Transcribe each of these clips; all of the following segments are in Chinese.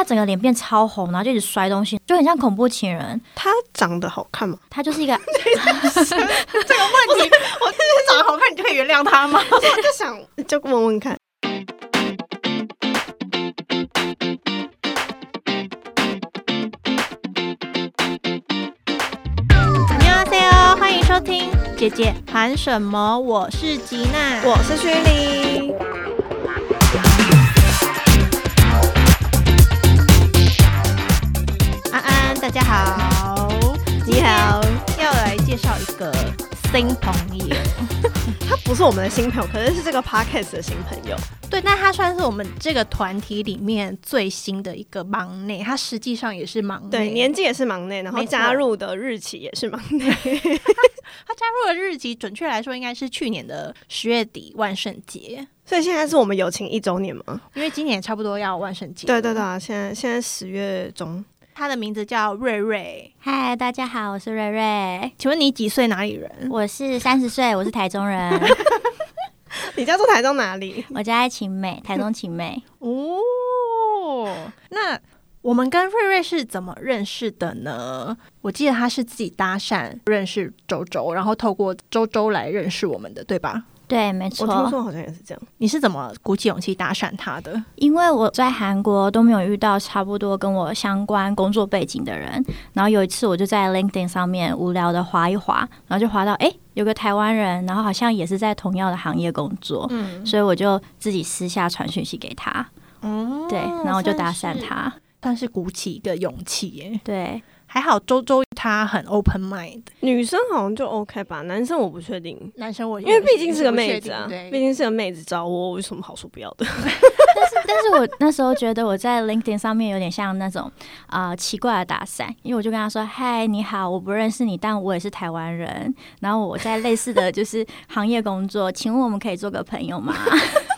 他整个脸变超红，然后就一直摔东西，就很像恐怖情人。他长得好看吗？他就是一个。这个问题，我就是长得好看，你就可以原谅他吗？我就想，就问问看。你好，C O，欢迎收听姐姐谈什么？我是吉娜，我是徐玲。大家好，你好。要来介绍一个新朋友，他不是我们的新朋友，可是是这个 podcast 的新朋友。对，那他算是我们这个团体里面最新的一个忙内，他实际上也是忙内，对，年纪也是忙内，然后没加入的日期也是忙内。他加入的日期，准确来说应该是去年的十月底万圣节，所以现在是我们友情一周年吗？因为今年差不多要万圣节，对对对，啊，现在现在十月中，他的名字叫瑞瑞，嗨，大家好，我是瑞瑞，请问你几岁？哪里人？我是三十岁，我是台中人，你家住台中哪里？我家在晴美，台中晴美。哦，那我们跟瑞瑞是怎么认识的呢？我记得他是自己搭讪认识周周，然后透过周周来认识我们的，对吧？对，没错我听，说好像也是这样。你是怎么鼓起勇气搭讪他的？因为我在韩国都没有遇到差不多跟我相关工作背景的人，然后有一次我就在 LinkedIn 上面无聊的划一划，然后就划到哎、诶有个台湾人，然后好像也是在同样的行业工作，嗯，所以我就自己私下传讯息给他，哦对，然后我就搭讪，他，算是鼓起一个勇气耶。对，还好周周她很 open mind，女生好像就 OK 吧，男生我不确定，男生我因为毕竟是个妹子啊，对。毕竟是个妹子找我，我有什么好说不要的？但 是但是我那时候觉得我在 LinkedIn 上面有点像那种啊、呃奇怪的搭讪，因为我就跟他说：“嗨，你好，我不认识你，但我也是台湾人，然后我在类似的就是行业工作，请问我们可以做个朋友吗？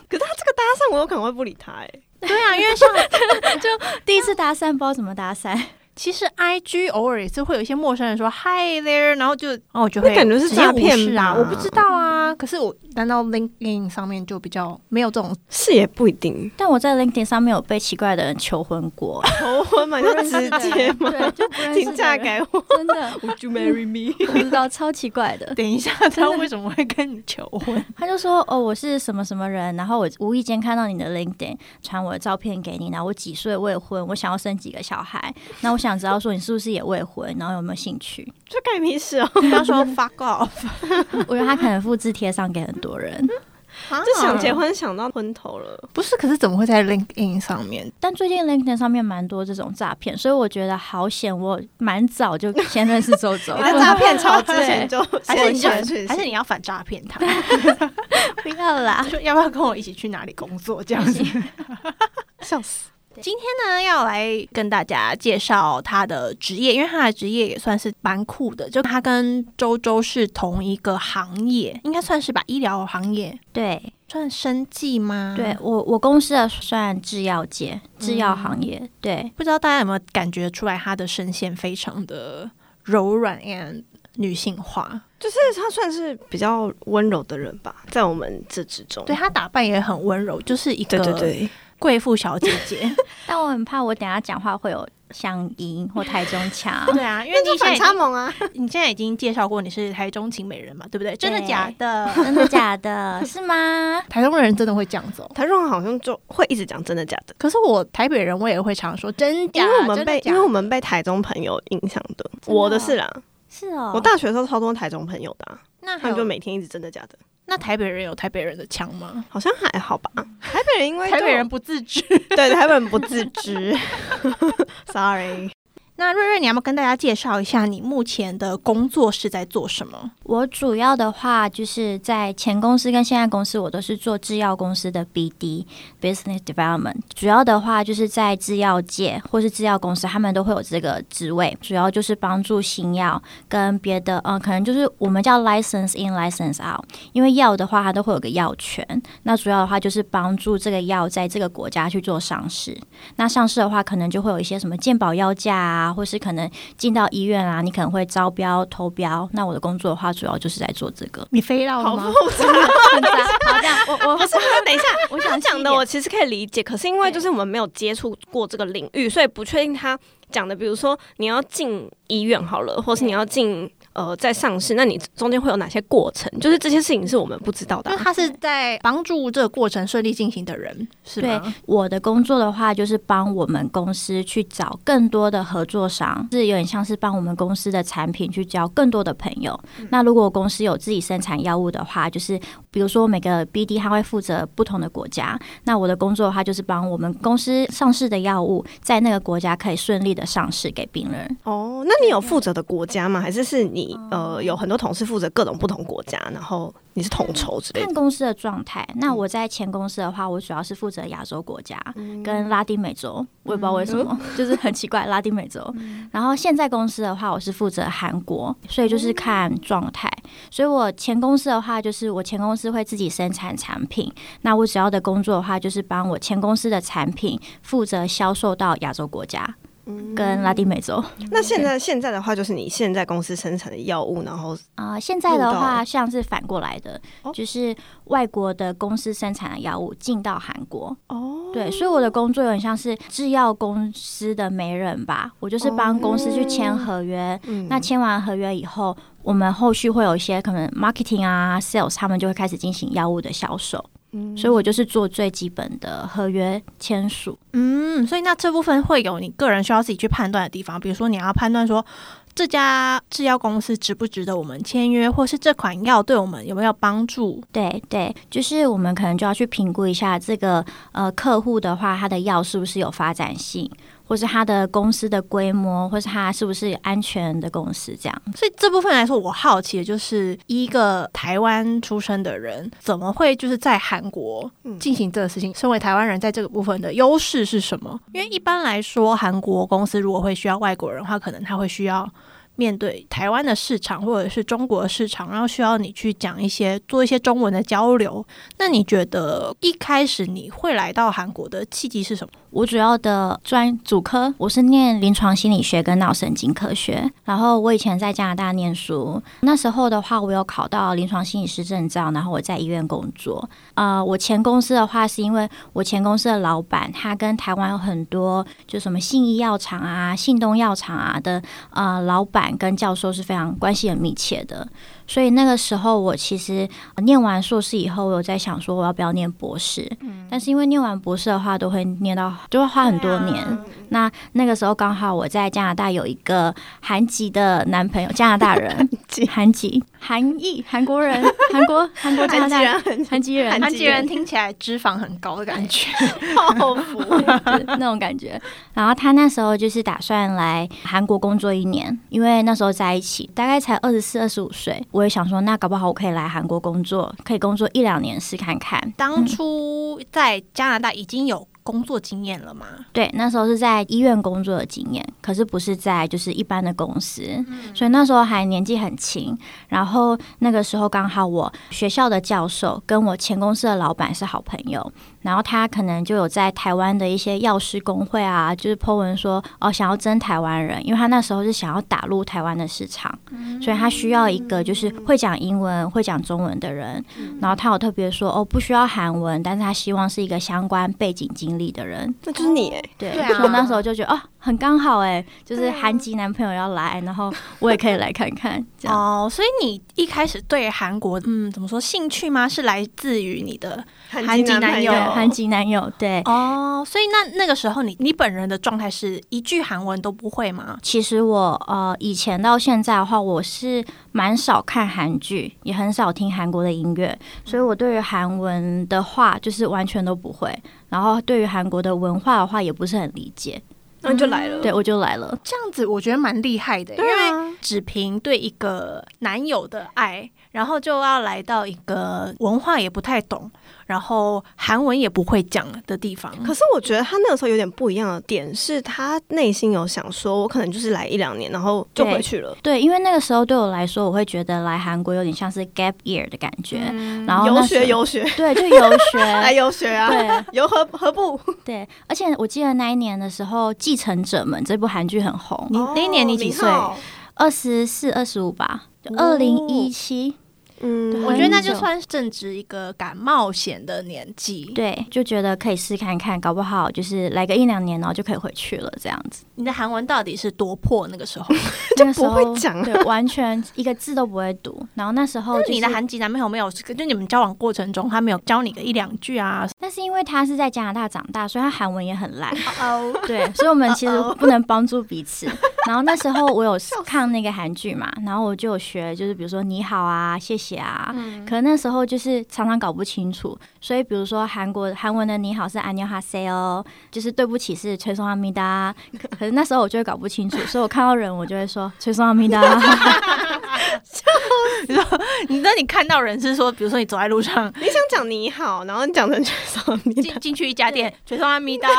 可是他这个搭讪，我有可能会不理他哎、对啊，因为像？”第一次搭讪不知道怎么搭讪，其实 I G 偶尔也是会有一些陌生人说 Hi there，然后就，然后我就会那感觉是诈骗啊，我不知道啊。可是我难道 LinkedIn 上面就比较没有这种？是也不一定。但我在 LinkedIn 上面有被奇怪的人求婚过，求婚嘛，你就直接嘛，对，就请嫁给我真的，，Would you marry me？我不知道，超奇怪的。等一下，他为什么会跟你求婚？他就说：“哦，我是什么什么人，然后我无意间看到你的 LinkedIn，传我的照片给你，然后我几岁未婚，我想要生几个小孩，那我想知道说你是不是也未婚，然后有没有兴趣？这干你屁事哦！不要说 fuck off，我觉得他可能复制贴上给很多人，就想结婚想到昏头了。不是？可是怎么会在 LinkedIn 上面？但最近 LinkedIn 上面蛮多这种诈骗，所以我觉得好险，我蛮早就先认识周周你，在诈骗潮之前就 还是你就先传讯息还是你要反诈骗他？不要啦。说要不要跟我一起去哪里工作这样子？笑死。今天呢，要来跟大家介绍他的职业，因为他的职业也算是蛮酷的，就他跟周周是同一个行业，应该算是吧，医疗行业。对。算生计吗？对，，我我公司的算制药界，制药行业，对。不知道大家有没有感觉出来，他的声线非常的柔软 and 女性化，就是他算是比较温柔的人吧，在我们这之中。对他打扮也很温柔，就是一个对对对，贵妇小姐姐。但我很怕我等下讲话会有乡音或台中腔。对啊，因为你现在反差萌啊！你现在已经介绍过你是台中情美人嘛，对不对？真的假的？真的假的？是吗？台中人真的会这样子哦。台中人好像就会一直讲真的假的，可是我台北人，我也会常说真假，因为我们被因为我们被台中朋友影响的。的哦我的是啦，是哦，我大学的时候超多台中朋友的啊，他那他们就每天一直真的假的，那台北人有台北人的腔吗？好像还好吧。台北人因为台北人不自知。对台北人不自知，sorry。那瑞瑞，你要不要跟大家介绍一下你目前的工作是在做什么？我主要的话就是在前公司跟现在公司，我都是做制药公司的 BD business development。主要的话就是在制药界或是制药公司，他们都会有这个职位，主要就是帮助新药跟别的，嗯、可能就是我们叫 license in license out。因为药的话，它都会有个药权，那主要的话就是帮助这个药在这个国家去做上市。那上市的话，可能就会有一些什么健保药价啊，啊，或是可能进到医院啊，你可能会招标投标。那我的工作的话，主要就是在做这个。你飞到了好吗？复杂。很杂。好，这样我我不是，等一下，我想讲的我其实可以理解，可是因为就是我们没有接触过这个领域，所以不确定他讲的，比如说你要进医院好了，或是你要进呃在上市，那你中间会有哪些过程？就是这些事情是我们不知道的啊、因为他是在帮助这个过程顺利进行的人，是对？我的工作的话，就是帮我们公司去找更多的合作商，是有点像是帮我们公司的产品去交更多的朋友。那如果公司有自己生产药物的话，就是比如说每个 BD 他会负责不同的国家，那我的工作的话就是帮我们公司上市的药物在那个国家可以顺利的上市给病人。哦，那你有负责的国家吗？还是是你呃有很多同事负责各种不同国家，然后你是统筹之类的？看公司的状态。那我在前公司的话，我主要是负责亚洲国家跟拉丁美洲，我也不知道为什么，就是很奇怪，拉丁美洲。然后现在公司的话，我是负责韩国，所以就是看状态。所以我前公司的话，就是我前公司会自己生产产品，那我主要的工作的话，就是帮我前公司的产品负责销售到亚洲国家。跟拉丁美洲。那现在现在的话，就是你现在公司生产的药物，然后啊、现在的话像是反过来的，哦。就是外国的公司生产的药物进到韩国，哦，对，所以我的工作有点像是制药公司的媒人吧，我就是帮公司去签合约。嗯。那签完合约以后，我们后续会有一些可能 marketing 啊、sales，他们就会开始进行药物的销售。嗯所以我就是做最基本的合约签署。嗯，所以那这部分会有你个人需要自己去判断的地方，比如说你要判断说这家制药公司值不值得我们签约，或是这款药对我们有没有帮助。对对，就是我们可能就要去评估一下这个呃客户的话，他的药是不是有发展性，或是他的公司的规模，或是他是不是安全的公司这样。所以这部分来说，我好奇的就是一个台湾出生的人，怎么会就是在韩国嗯进行这个事情？身为台湾人，在这个部分的优势是什么？因为一般来说，韩国公司如果会需要外国人的话，可能他会需要。面对台湾的市场或者是中国的市场，然后需要你去讲一些做一些中文的交流。那你觉得一开始你会来到韩国的契机是什么？我主要的专主科我是念临床心理学跟脑神经科学，然后我以前在加拿大念书，那时候的话我有考到临床心理师证照，然后我在医院工作。呃，我前公司的话是因为我前公司的老板他跟台湾有很多就什么信义药厂啊、信东药厂啊的呃老板跟教授是非常关系很密切的，所以那个时候我其实呃念完硕士以后，我有在想说我要不要念博士，嗯。但是因为念完博士的话都会念到就会花很多年。那那个时候刚好我在加拿大有一个韩籍的男朋友，加拿大人，韩籍、韩裔、韩国人、韩国、韩国加拿大人、韩籍人、韩韩籍人。听起来脂肪很高的感觉。泡芙，那种感觉。然后他那时候就是打算来韩国工作一年，因为那时候在一起，大概才二十四、二十五岁。我也想说，那搞不好我可以来韩国工作，可以工作一两年试看看。当初在加拿大已经有工作经验了吗？对，那时候是在医院工作的经验，可是不是在就是一般的公司，所以那时候还年纪很轻。然后那个时候刚好我学校的教授跟我前公司的老板是好朋友，然后他可能就有在台湾的一些药师工会啊，就是 po 文说哦想要征台湾人，因为他那时候是想要打入台湾的市场，所以他需要一个就是会讲英文、会讲中文的人。然后他有特别说哦不需要韩文，但是他希望是一个相关背景经历的人。那就是你哎，对，对啊所以我那时候就觉得哦，很刚好哎，就是韩籍男朋友要来，然后我也可以来看看，这样。哦，所以你一开始对韩国，嗯，怎么说兴趣吗？是来自于你的韩籍男友，韩籍男友，对。哦，所以那那个时候你你本人的状态是一句韩文都不会吗？其实我呃以前到现在的话，我是蛮少看韩剧，也很少听韩国的音乐，所以我对于韩文的话就是完全都不会。然后对于韩国的文化的话，也不是很理解，那就来了，对我就来了。这样子我觉得蛮厉害的，因为啊，只凭对一个男友的爱，然后就要来到一个文化也不太懂，然后韩文也不会讲的地方。可是我觉得他那个时候有点不一样的点，是他内心有想说，我可能就是来一两年，然后就回去了。对，因为那个时候对我来说，我会觉得来韩国有点像是 gap year 的感觉，然后游学游学，对，就游学。来游学啊，对。游何何不？对，而且我记得那一年的时候，《继承者们》这部韩剧很红，你那一年你几岁？哦二十四、二十五吧，二零一七，嗯，我觉得那就算是正值一个敢冒险的年纪。对，就觉得可以试看看，搞不好就是来个一两年，然后就可以回去了，这样子。你的韩文到底是多破？那个时候，那个时候不会讲啊对，完全一个字都不会读。然后那时候、就是、你的韩籍男朋友没有，就你们交往过程中，他没有教你个一两句啊？但是因为他是在加拿大长大，所以他韩文也很烂。哦，对，所以我们其实不能帮助彼此。然后那时候我有 看那个韩剧嘛，然后我就有学，就是比如说你好啊、谢谢啊。可能那时候就是常常搞不清楚，所以比如说韩国韩文的你好是안녕하세요，就是对不起是崔松阿米达。可可是那时候我就会搞不清楚，所以我看到人我就会说崔松阿米达。你那你看到人是说，比如说你走在路上，你想讲你好，然后你讲成全少你进进去一家店，全说阿弥达，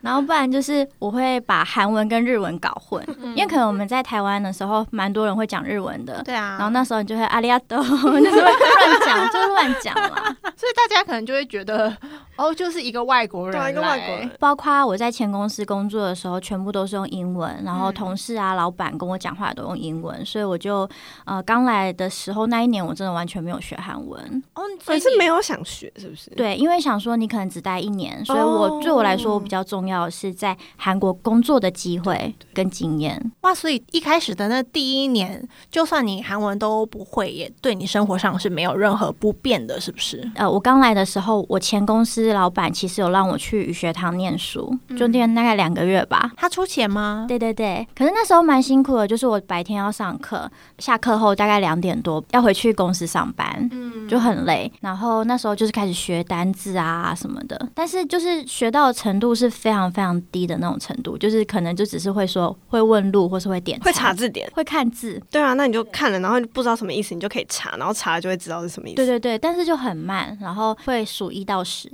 然后不然就是我会把韩文跟日文搞混，因为可能我们在台湾的时候，蛮多人会讲日文的。对啊，然后那时候你就会阿里亚 多，就是会乱讲，就是乱讲啦。所以大家可能就会觉得，哦，就是一个外国人一个外国人，包括我在前公司工作的时候，全部都是用英文，然后同事啊、老板跟我讲话都用英文，所以我就呃刚来的时候那一年，我真的完全没有学韩文。哦，所以是没有有想学，是不是？对，因为想说你可能只待一年，所以我哦对我来说，我比较重要的是在韩国工作的机会跟经验。哇，所以一开始的那第一年，就算你韩文都不会，也对你生活上是没有任何不便的，是不是？呃，我刚来的时候，我前公司老板其实有让我去语学堂念书，就念大概两个月吧。他出钱吗？对对对，可是那时候蛮辛苦的，就是我白天要上课，下课后大概两点多要回去公司上班，嗯，就很累。然后那时候就是开始学单字啊什么的，但是就是学到的程度是非常非常低的那种程度，就是可能就只是会说会问路或是会点会查字典。会看字，对啊，那你就看了，然后不知道什么意思，你就可以查，然后查了就会知道是什么意思。对对对，但是就很慢，然后会数一到十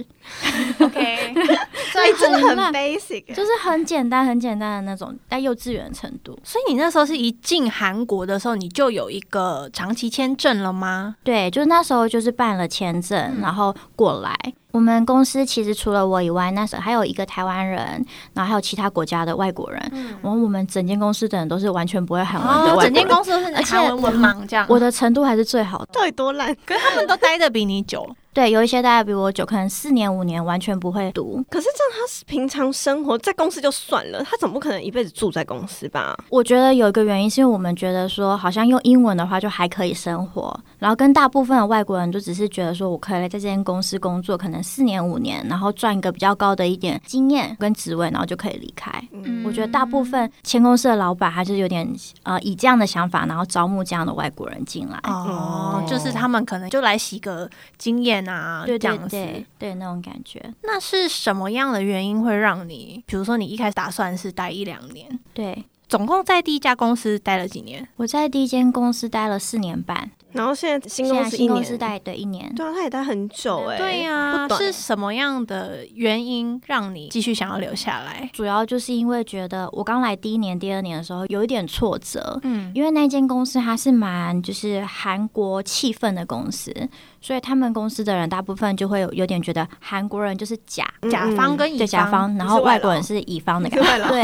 ，，OK，所以真的很 basic，就是很简单很简单的那种，在幼稚园程度。所以你那时候是一进韩国的时候，你就有一个长期签证了吗？对，就是那时候就是办了签证，然后过来。我们公司其实除了我以外，那时候还有一个台湾人，然后还有其他国家的外国人。然后我们整间公司的人都是完全不会韩文的哦，外国人，整间公司都是而且韩文文盲这样。我的程度还是最好的。到底多烂？可是他们都待的比你久，对，有一些大概比我久，可能四年五年完全不会读。可是这样，他是平常生活在公司就算了，他总不可能一辈子住在公司吧？我觉得有一个原因是因为我们觉得说，好像用英文的话就还可以生活，然后跟大部分的外国人就只是觉得说我可以在这间公司工作，可能四年五年，然后赚一个比较高的一点经验跟职位，然后就可以离开。嗯我觉得大部分前公司的老板还是有点呃以这样的想法，然后招募这样的外国人进来。哦，就是他们可能就来洗个经验啊，对对这样子。对对，那种感觉。那是什么样的原因会让你，比如说你一开始打算是待一两年，对，总共在第一家公司待了几年？我在第一间公司待了四年半，然后现在新公司一年，新公司待对一年。对啊，他也待很久哎、对呀、是什么样的原因让你继续想要留下来？主要就是因为觉得我刚来第一年、第二年的时候有一点挫折，嗯，因为那间公司它是蛮就是韩国气氛的公司，所以他们公司的人大部分就会有有点觉得韩国人就是假。嗯甲方跟乙对甲方，然后外国人是乙方的感觉，对。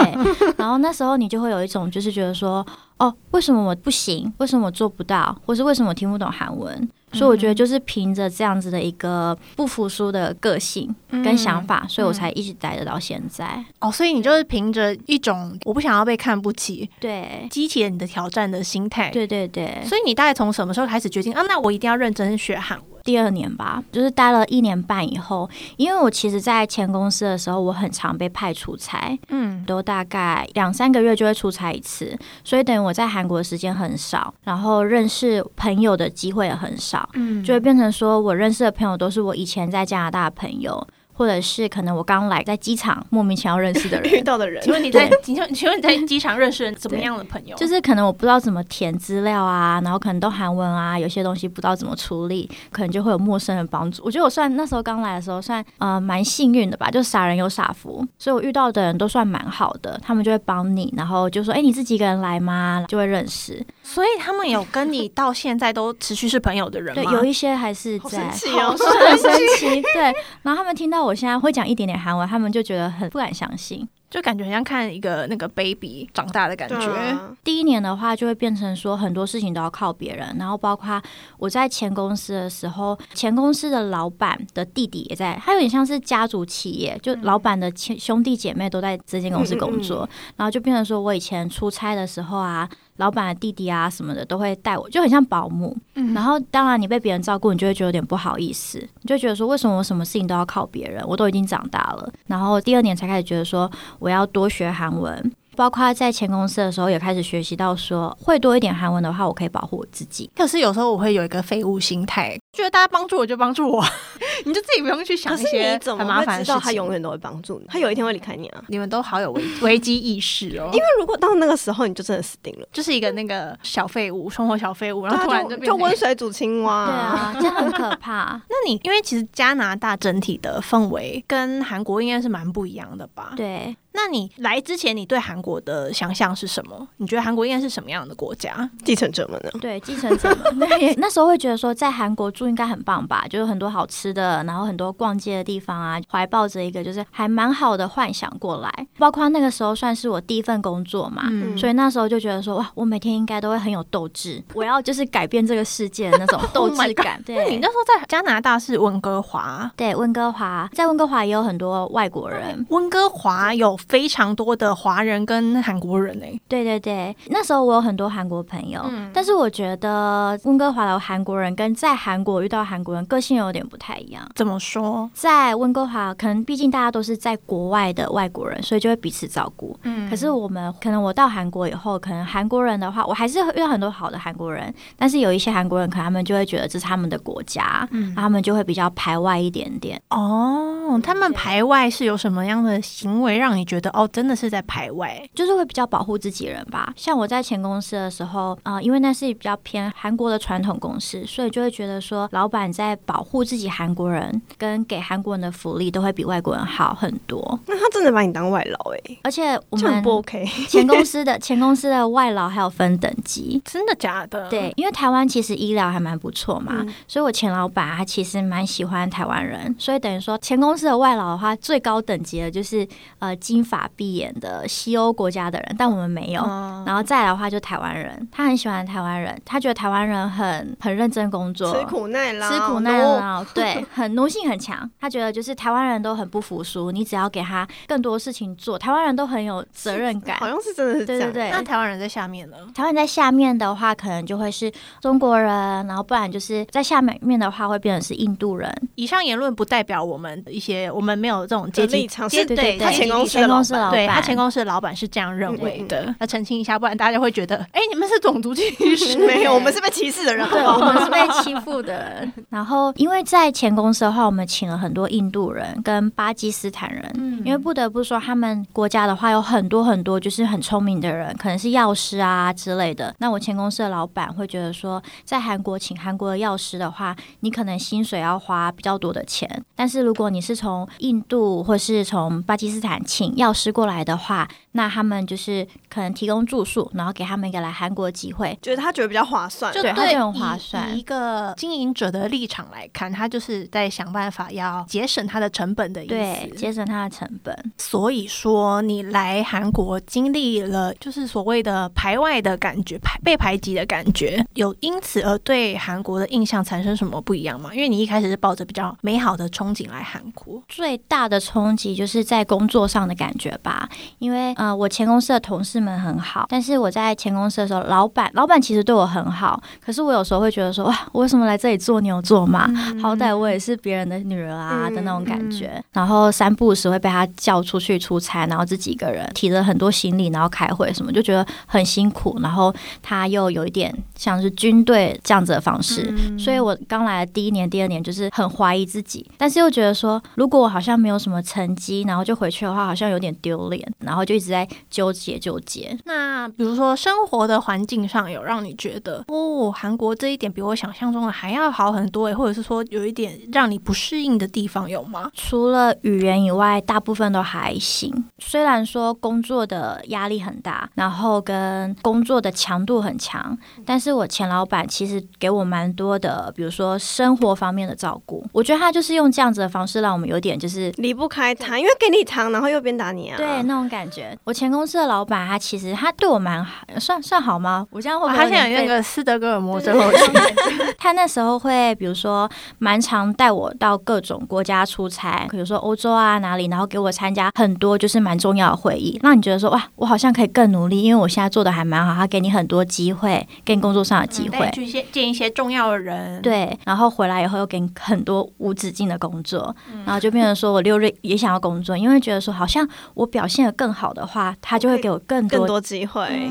然后那时候你就会有一种就是觉得说，哦，为什么我不行？为什么我做不到？或是为什么我听不懂韩文？所以我觉得就是凭着这样子的一个不服输的个性跟想法，所以我才一直待得到现在。哦，所以你就是凭着一种我不想要被看不起，对，激起了你的挑战的心态。，对对对。所以你大概从什么时候开始决定啊？那我一定要认真学韩文？第二年吧，就是待了一年半以后，因为我其实，在前公司的时候，我很常被派出差，嗯，都大概两三个月就会出差一次，所以等于我在韩国的时间很少，然后认识朋友的机会也很少，嗯就会变成说我认识的朋友都是我以前在加拿大的朋友。或者是可能我刚来在机场莫名其妙认识的人 遇，到的人请，问你在请问请问你在机场认识人怎么样的朋友？就是可能我不知道怎么填资料啊，然后可能都韩文啊，有些东西不知道怎么处理，可能就会有陌生人帮助。我觉得我算那时候刚来的时候算呃蛮幸运的吧，就傻人有傻福，所以我遇到的人都算蛮好的，他们就会帮你，然后就说哎、你自己一个人来吗？就会认识。所以他们有跟你到现在都持续是朋友的人对，吗？有一些还是好在神。奇哦！很神奇，对。然后他们听到我现在会讲一点点韩文，他们就觉得很不敢相信。就感觉很像看一个那个 baby 长大的感觉。啊第一年的话，就会变成说很多事情都要靠别人，然后包括我在前公司的时候，前公司的老板的弟弟也在，他有点像是家族企业，就老板的亲兄弟姐妹都在这间公司工作，然后就变成说我以前出差的时候啊。老板的弟弟啊什么的都会带我，就很像保姆。嗯然后当然你被别人照顾，你就会觉得有点不好意思，你就觉得说为什么我什么事情都要靠别人？我都已经长大了。然后第二年才开始觉得说我要多学韩文，包括在前公司的时候也开始学习到说会多一点韩文的话，我可以保护我自己。可是有时候我会有一个废物心态，觉得大家帮助我就帮助我，你就自己不用去想一些很麻烦的事情。他永远都会帮助你？他有一天会离开你啊！你们都好有危 危机意识哦，因为如果到那个时候，你就真的死定了。就是一个那个小废物，生活小废物，然后突然就变成温水煮青蛙、对啊，这很可怕。那你因为其实加拿大整体的氛围跟韩国应该是蛮不一样的吧？对，那你来之前，你对韩国的想象是什么？你觉得韩国应该是什么样的国家？继承者们呢？对，继承者们 那也那时候会觉得说，在韩国住应该很棒吧，就是很多好吃的，然后很多逛街的地方啊，怀抱着一个就是还蛮好的幻想过来。包括那个时候算是我第一份工作嘛，嗯所以那时候就觉得说，哇，我每天应该都会很有斗志，我要就是改变这个世界的那种 斗 Oh 志感。对你对那时候在加拿大是温哥华，对，温哥华在温哥华也有很多外国人，温哥华有非常多的华人跟韩国人诶、对对对，那时候我有很多韩国朋友，嗯但是我觉得温哥华的韩国人跟在韩国遇到韩国人个性有点不太一样。怎么说？在温哥华，可能毕竟大家都是在国外的外国人，所以就会彼此照顾。嗯可是我们可能我到韩国以后，可能韩国人的话，我还是遇到很多好的韩国人，但是有一些韩国人可能他们就会觉得这是他们的国家，嗯他们就会比较排外一点点。哦，他们排外是有什么样的行为让你觉得哦，真的是在排外？就是会比较保护自己人吧。像我在前公司的时候，啊，因为那是比较偏韩国的传统公司，所以就会觉得说，老板在保护自己韩国人跟给韩国人的福利都会比外国人好很多。那他真的把你当外劳哎、而且我们不 OK。前公司的前公司的外劳还有分等级。真的假的？对，因为台湾其实医疗还蛮不错嘛，嗯所以我前老板他其实蛮喜欢台湾人，所以等于说前公司的外劳的话，最高等级的就是呃金发碧眼的西欧国家的人，但我们没有。哦，然后再来的话，就台湾人，他很喜欢台湾人，他觉得台湾人很很认真工作，吃苦耐劳，吃苦耐劳，对，很奴性很强。他觉得就是台湾人都很不服输，你只要给他更多事情做，台湾人都很有责任感好。像是真的是这样。对对对，那台湾人在下面呢？台湾在下面的话，可能就会是中国人，然后不然就是在下面面的话，会变成是印度人。以上言论不代表我们一些，我们没有这种阶级立场是阶对对对他前公司公司老板对他前公司的老板是这样认为嗯的。要澄清一下，不然大家会觉得，哎，你们是种族歧视。没有，我们是被歧视的人，对，我们是被欺负的人。然后，因为在前公司的话，我们请了很多印度人跟巴基斯坦人，嗯因为不得不说，他们国家的话有很多很多就是很聪明的人，可能是药师啊之类的。那我前公司的老板会觉得说，在韩国请韩国的药师的话，你可能薪水要花比较多的钱，但是如果你是从印度或是从巴基斯坦请药师过来的话，那他们就是可能提供住宿，然后给他们一个来韩国的机会。觉得他觉得比较划算，就对很划算以一个经营者的立场来看，他就是在想办法要节省他的成本的意对，思。节省他的成本。所以说，你来韩国经历了就是所谓的排外的感觉，排被排挤的感觉，有因此而对韩国的印象产生什么不一样吗？因为你一开始是抱着比较美好的憧憬来韩国，最大的冲击就是在工作上的感觉吧。因为呃，我前公司的同事们很好，但是我在前公司的时候，老板老板其实对我很好，可是我有时候会觉得说，哇，我为什么来这里做牛做马？好歹我也是别人的女儿啊的那种感觉。然后三不时会被他叫出去出差，然后自己一个人提着很多行李，然后开会什么，就觉得很辛苦。然后他又有一点像是军队这样子的方式，所以我刚来的第一年、第二年就是很怀疑自己，但是又觉得说，如果我好像没有什么成绩，然后就回去的话，好像有点丢脸，然后就一直在纠结纠结。那比如说生活的环境上有让你觉得，哦，韩国这一点比我想象中的还要好很多诶，或者是说有一点让你不适应的地方有吗？除了语言以外，大部分都还行。虽然说工作的压力很大，然后跟工作的强度很强，但是我前老板其实给我蛮多的，比如说生活方面的照顾。我觉得他就是用这样子的方式，让我们有点就是离不开他，因为给你糖，然后又鞭打你啊。对那种感觉。我前公司的老板，他其实他对我蛮好，算算好吗？我这样会不会他有点被现在有那个斯德哥尔摩症对候群，他那时候会，比如说，蛮常带我到各种国家出差，比如说欧洲啊哪里，然后给我参加很多就是蛮重要的会议，让你觉得说哇，我好像可以更努力，因为我现在做的还蛮好，他给你很多机会，给你工作上的机会。去一些见一些重要的人，，对，然后回来以后又给你很多无止境的工作，然后就变成说我六日也想要工作，因为觉得说好像我表现的更好的话，他就会给我更多更多机会。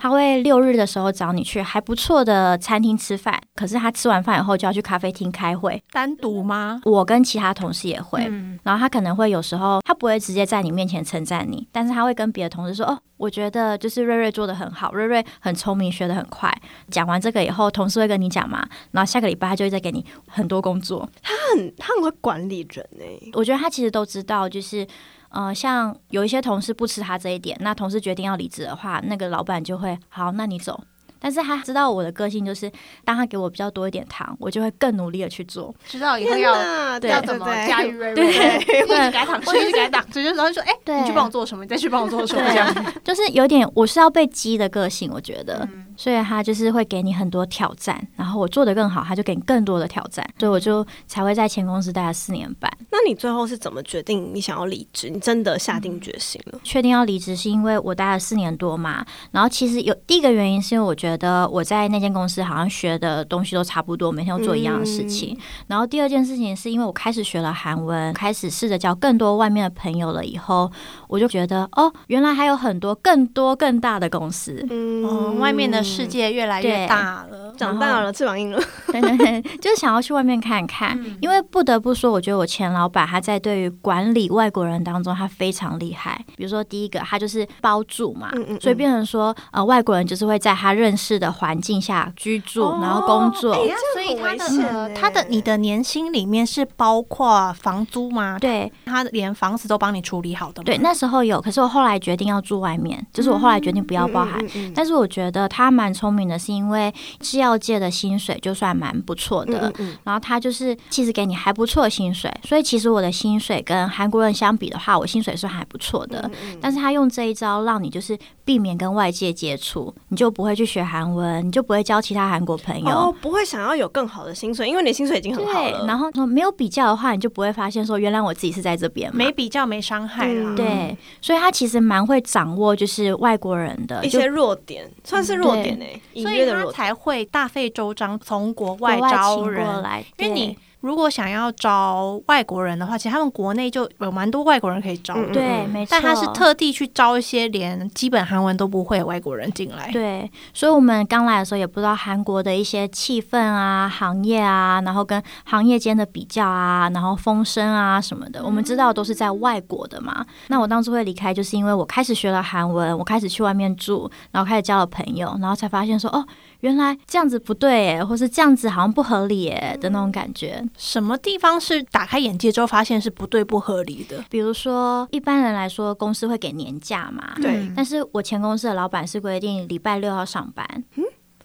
他会六日的时候找你去还不错的餐厅吃饭，可是他吃完饭以后就要去咖啡厅开会。单独吗？我跟其他同事也会，嗯然后他可能会有时候他不会直接在你面前称赞你，但是他会跟别的同事说：“哦，我觉得就是瑞瑞做的很好，瑞瑞很聪明，学的很快。”讲完这个以后，同事会跟你讲嘛，然后下个礼拜他就会再给你很多工作。他很他很会管理人呢、我觉得他其实都知道，就是。呃，像有一些同事不吃他这一点，那同事决定要离职的话，那个老板就会好，那你走。但是他知道我的个性，就是当他给我比较多一点糖，我就会更努力的去做。知道以后要，对要怎么对对驾驭瑞 瑞，对或者是给他糖吃，给他糖直接然后说，哎，对你去帮我做什么？你再去帮我做什么？这样，就是有点我是要被激的个性，我觉得，所以他就是会给你很多挑战，然后我做的更好，他就给你更多的挑战，所以我就才会在前公司待了四年半。那你最后是怎么决定你想要离职？你真的下定决心了？确定要离职是因为我待了四年多嘛，然后其实有第一个原因是因为我觉得我在那间公司好像学的东西都差不多，每天都做一样的事情。然后第二件事情是因为我开始学了韩文，开始试着交更多外面的朋友了以后，我就觉得哦，原来还有很多更多更大的公司。嗯嗯，外面的世界越来越大了，长大了，翅膀硬了。对对对，就是想要去外面看看，因为不得不说，我觉得我前老板他在对于管理外国人当中，他非常厉害。比如说第一个，他就是包住嘛，嗯嗯所以变成说，呃，外国人就是会在他认识的环境下居住，哦然后工作。所以他的他的你的年薪里面是包括房租吗？对他连房子都帮你处理好的？对，那时候有，可是我后来决定要住外面，就是我后来决定不要包含。嗯嗯嗯但是我觉得他蛮聪明的，是因为制药界的薪水就算蛮不错的，嗯嗯然后他就是其实给你还不错的薪水，所以其实我的薪水跟韩国人相比的话，我薪水是还不错的。嗯但是他用这一招让你就是避免跟外界接触，你就不会去学韩文，你就不会交其他韩国朋友。哦，不会想要有更好的薪水，因为你的薪水已经很好对了。，然后说没有比较的话，你就不会发现说原来我自己是在这边嘛没比较没伤害啦。嗯对，所以他其实蛮会掌握就是外国人的一些弱点算是弱点诶，隐所以他。才会大费周章从国国外招人。来，因为你如果想要招外国人的话，其实他们国内就有蛮多外国人可以招。嗯对没错，但他是特地去招一些连基本韩文都不会的外国人进来。对，所以我们刚来的时候也不知道韩国的一些气氛啊、行业啊，然后跟行业间的比较啊，然后风声啊什么的，我们知道都是在外国的嘛。那我当初会离开，就是因为我开始学了韩文，我开始去外面住，然后开始交了朋友，然后才发现说，哦，原来这样子不对耶，或是这样子好像不合理耶的那种感觉。什么地方是打开眼界之后发现是不对不合理的？比如说，一般人来说，公司会给年假嘛，对嗯但是我前公司的老板是规定礼拜六要上班。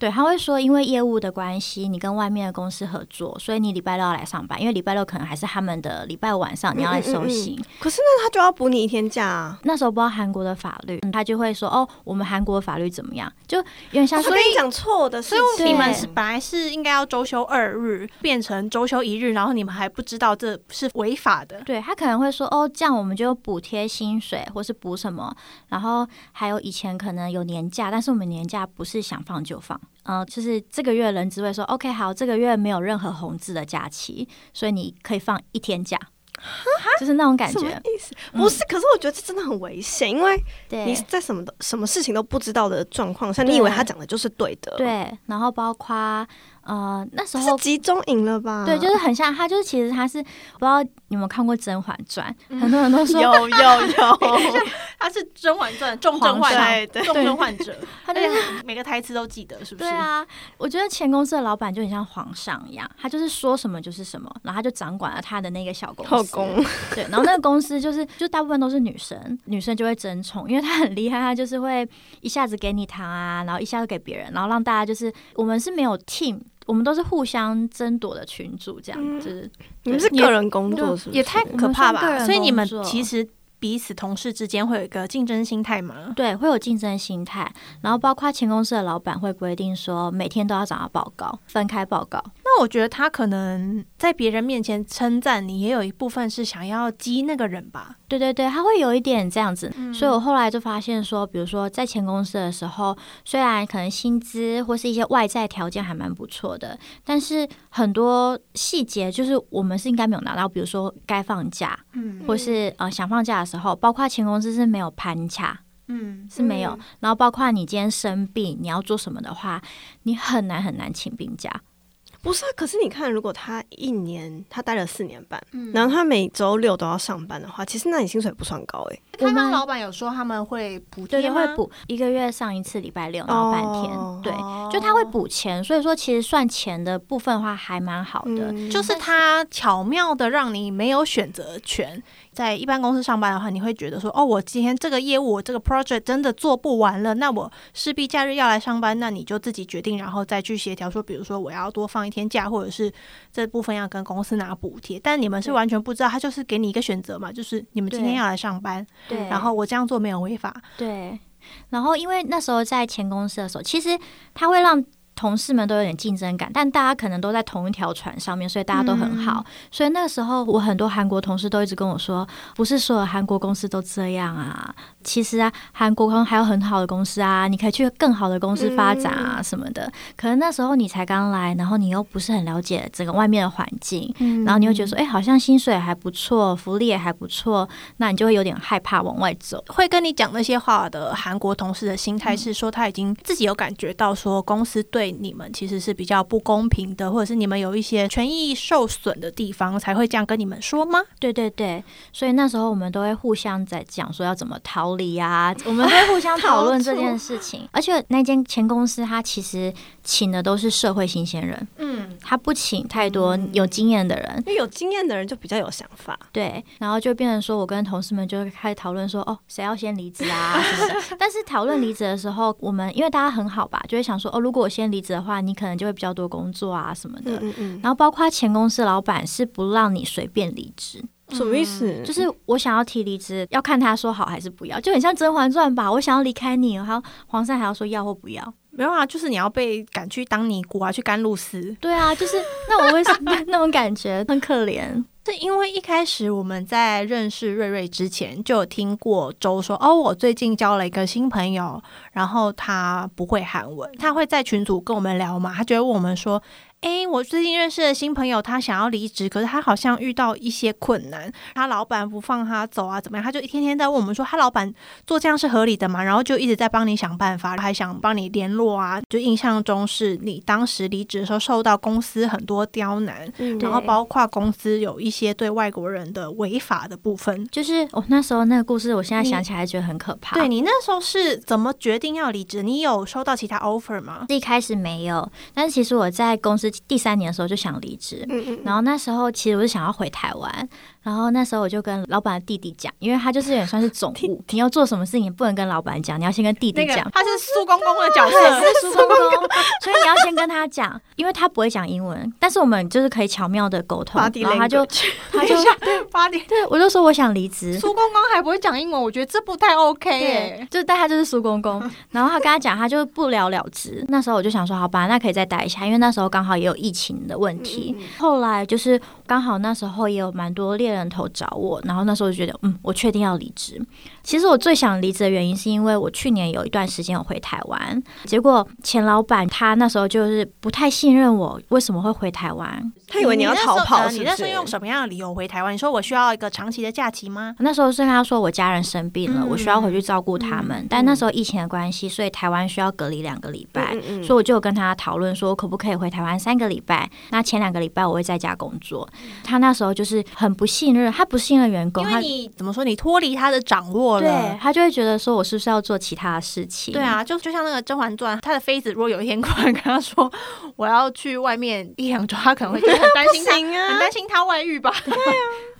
对，他会说，因为业务的关系，你跟外面的公司合作，所以你礼拜六要来上班，因为礼拜六可能还是他们的礼拜五晚上，你要来收薪。可是那他就要补你一天假啊。那时候不知道韩国的法律，他就会说，哦，我们韩国法律怎么样？就有点像，所以讲错的，所以你们是本来是应该要周休二日，变成周休一日，然后你们还不知道这是违法的。对他可能会说，哦，这样我们就补贴薪水，或是补什么，然后还有以前可能有年假，但是我们年假不是想放就放。嗯，就是这个月人资会说，OK，好，这个月没有任何红字的假期，所以你可以放一天假，就是那种感觉。意思不是，可是我觉得这真的很危险，因为你在什么的什么事情都不知道的状况下，你以为他讲的就是对的。对，然后包括。呃，那时候集中营了吧？对，就是很像他，就是其实他是不知道你有没有看过《甄嬛传》，很多人都说有有有，他 是《甄嬛传》重症患者，重症患者，他就是每个台词都记得，是不是？对啊，我觉得前公司的老板就很像皇上一样，他就是说什么就是什么，然后他就掌管了他的那个小公司。后宫对，然后那个公司就是就大部分都是女生，女生就会争宠，因为他很厉害，他就是会一下子给你糖啊，然后一下子给别人，然后让大家就是我们是没有 team。我们都是互相争夺的群主，这样子。你们是个人工作，是也太可怕吧？所以你们其实。彼此同事之间会有一个竞争心态吗？对，会有竞争心态。然后包括前公司的老板会规定说，每天都要找他报告，分开报告。那我觉得他可能在别人面前称赞你，也有一部分是想要激那个人吧？对对对，他会有一点这样子。所以我后来就发现说，比如说在前公司的时候，虽然可能薪资或是一些外在条件还蛮不错的，但是很多细节就是我们是应该没有拿到，比如说该放假，嗯，或是呃想放假的。时候，包括前公司是没有盘卡，嗯，是没有。然后包括你今天生病，你要做什么的话，你很难很难请病假。不是啊，可是你看，如果他一年他待了四年半，然后他每周六都要上班的话，其实那你薪水不算高哎。他们老板有说他们会补贴会补一个月上一次礼拜六，然后半天，对，就他会补钱，所以说其实算钱的部分的话还蛮好的，就是他巧妙的让你没有选择权。在一般公司上班的话，你会觉得说，哦，我今天这个业务，我这个 project 真的做不完了，那我势必假日要来上班，那你就自己决定，然后再去协调说，比如说我要多放一天假，或者是这部分要跟公司拿补贴。但你们是完全不知道，他就是给你一个选择嘛，就是你们今天要来上班，对，然后我这样做没有违法，对。然后因为那时候在前公司的时候，其实他会让。同事们都有点竞争感，但大家可能都在同一条船上面，所以大家都很好。所以那个时候，我很多韩国同事都一直跟我说：“不是所有韩国公司都这样啊，其实啊，韩国公还有很好的公司啊，你可以去更好的公司发展啊什么的。”可能那时候你才刚来，然后你又不是很了解整个外面的环境，然后你又觉得说：“哎，好像薪水还不错，福利也还不错。”那你就会有点害怕往外走。会跟你讲那些话的韩国同事的心态是说，他已经自己有感觉到说公司对。你们其实是比较不公平的，或者是你们有一些权益受损的地方，才会这样跟你们说吗？对对对，所以那时候我们都会互相在讲说要怎么逃离啊，我们会互相讨论这件事情。而且那间前公司他其实请的都是社会新鲜人，嗯，他不请太多有经验的人，因为有经验的人就比较有想法，对，然后就变成说我跟同事们就会开始讨论说，哦，谁要先离职啊 什么的。但是讨论离职的时候，我们因为大家很好吧，就会想说，哦，如果我先离职的话，你可能就会比较多工作啊什么的。嗯嗯。然后包括前公司老板是不让你随便离职，什么意思？就是我想要提离职，要看他说好还是不要，就很像《甄嬛传》吧。我想要离开你，然后皇上还要说要或不要。没有啊，就是你要被赶去当尼姑啊，去甘露寺。对啊，就是那我为什么那种感觉很可怜。是因为一开始我们在认识瑞瑞之前，就有听过周说哦，我最近交了一个新朋友，然后他不会韩文，他会在群组跟我们聊嘛，他就会问我们说。哎，我最近认识的新朋友，他想要离职，可是他好像遇到一些困难，他老板不放他走啊，怎么样？他就一天天在问我们说，他老板做这样是合理的吗？然后就一直在帮你想办法，还想帮你联络啊。就印象中是你当时离职的时候受到公司很多刁难，然后包括公司有一些对外国人的违法的部分。就是我那时候那个故事，我现在想起来觉得很可怕。对你那时候是怎么决定要离职？你有收到其他 offer 吗？一开始没有，但是其实我在公司。第三年的时候就想离职，然后那时候其实我是想要回台湾，然后那时候我就跟老板的弟弟讲，因为他就是有点算是总务，你要做什么事情不能跟老板讲，你要先跟弟弟那个讲。他是苏公公的角对，色，是苏公公，所以你要先跟他讲，因为他不会讲英文，但是我们就是可以巧妙的沟通。然后他就他就 八点。对我就说我想离职，苏公公还不会讲英文，我觉得这不太 OK 对耶。，就是但他就是苏公公，然后他跟他讲，他就不了了之。那时候我就想说，好吧，那可以再待一下，因为那时候刚好也有疫情的问题。后来就是刚好那时候也有蛮多猎人头找我，然后那时候就觉得，嗯，我确定要离职。其实我最想离职的原因是因为我去年有一段时间我回台湾，结果前老板他那时候就是不太信任我，为什么会回台湾？他以为你要逃跑，是不呃你那时候是？用什么样的理由回台湾？你说我需要一个长期的假期吗？那时候是跟他说我家人生病了，嗯我需要回去照顾他们，但那时候疫情的关系，所以台湾需要隔离两个礼拜。所以我就有跟他讨论说，我可不可以回台湾三个礼拜？那前两个礼拜我会在家工作。他那时候就是很不信任，他不信任员工，他因为你怎么说，你脱离他的掌握对了。他就会觉得说我是不是要做其他的事情？对，啊，就就像那个《甄嬛传》，他的妃子如果有一天突然跟他说我要去外面一两周，他可能会就很担心他，啊很担心他外遇吧？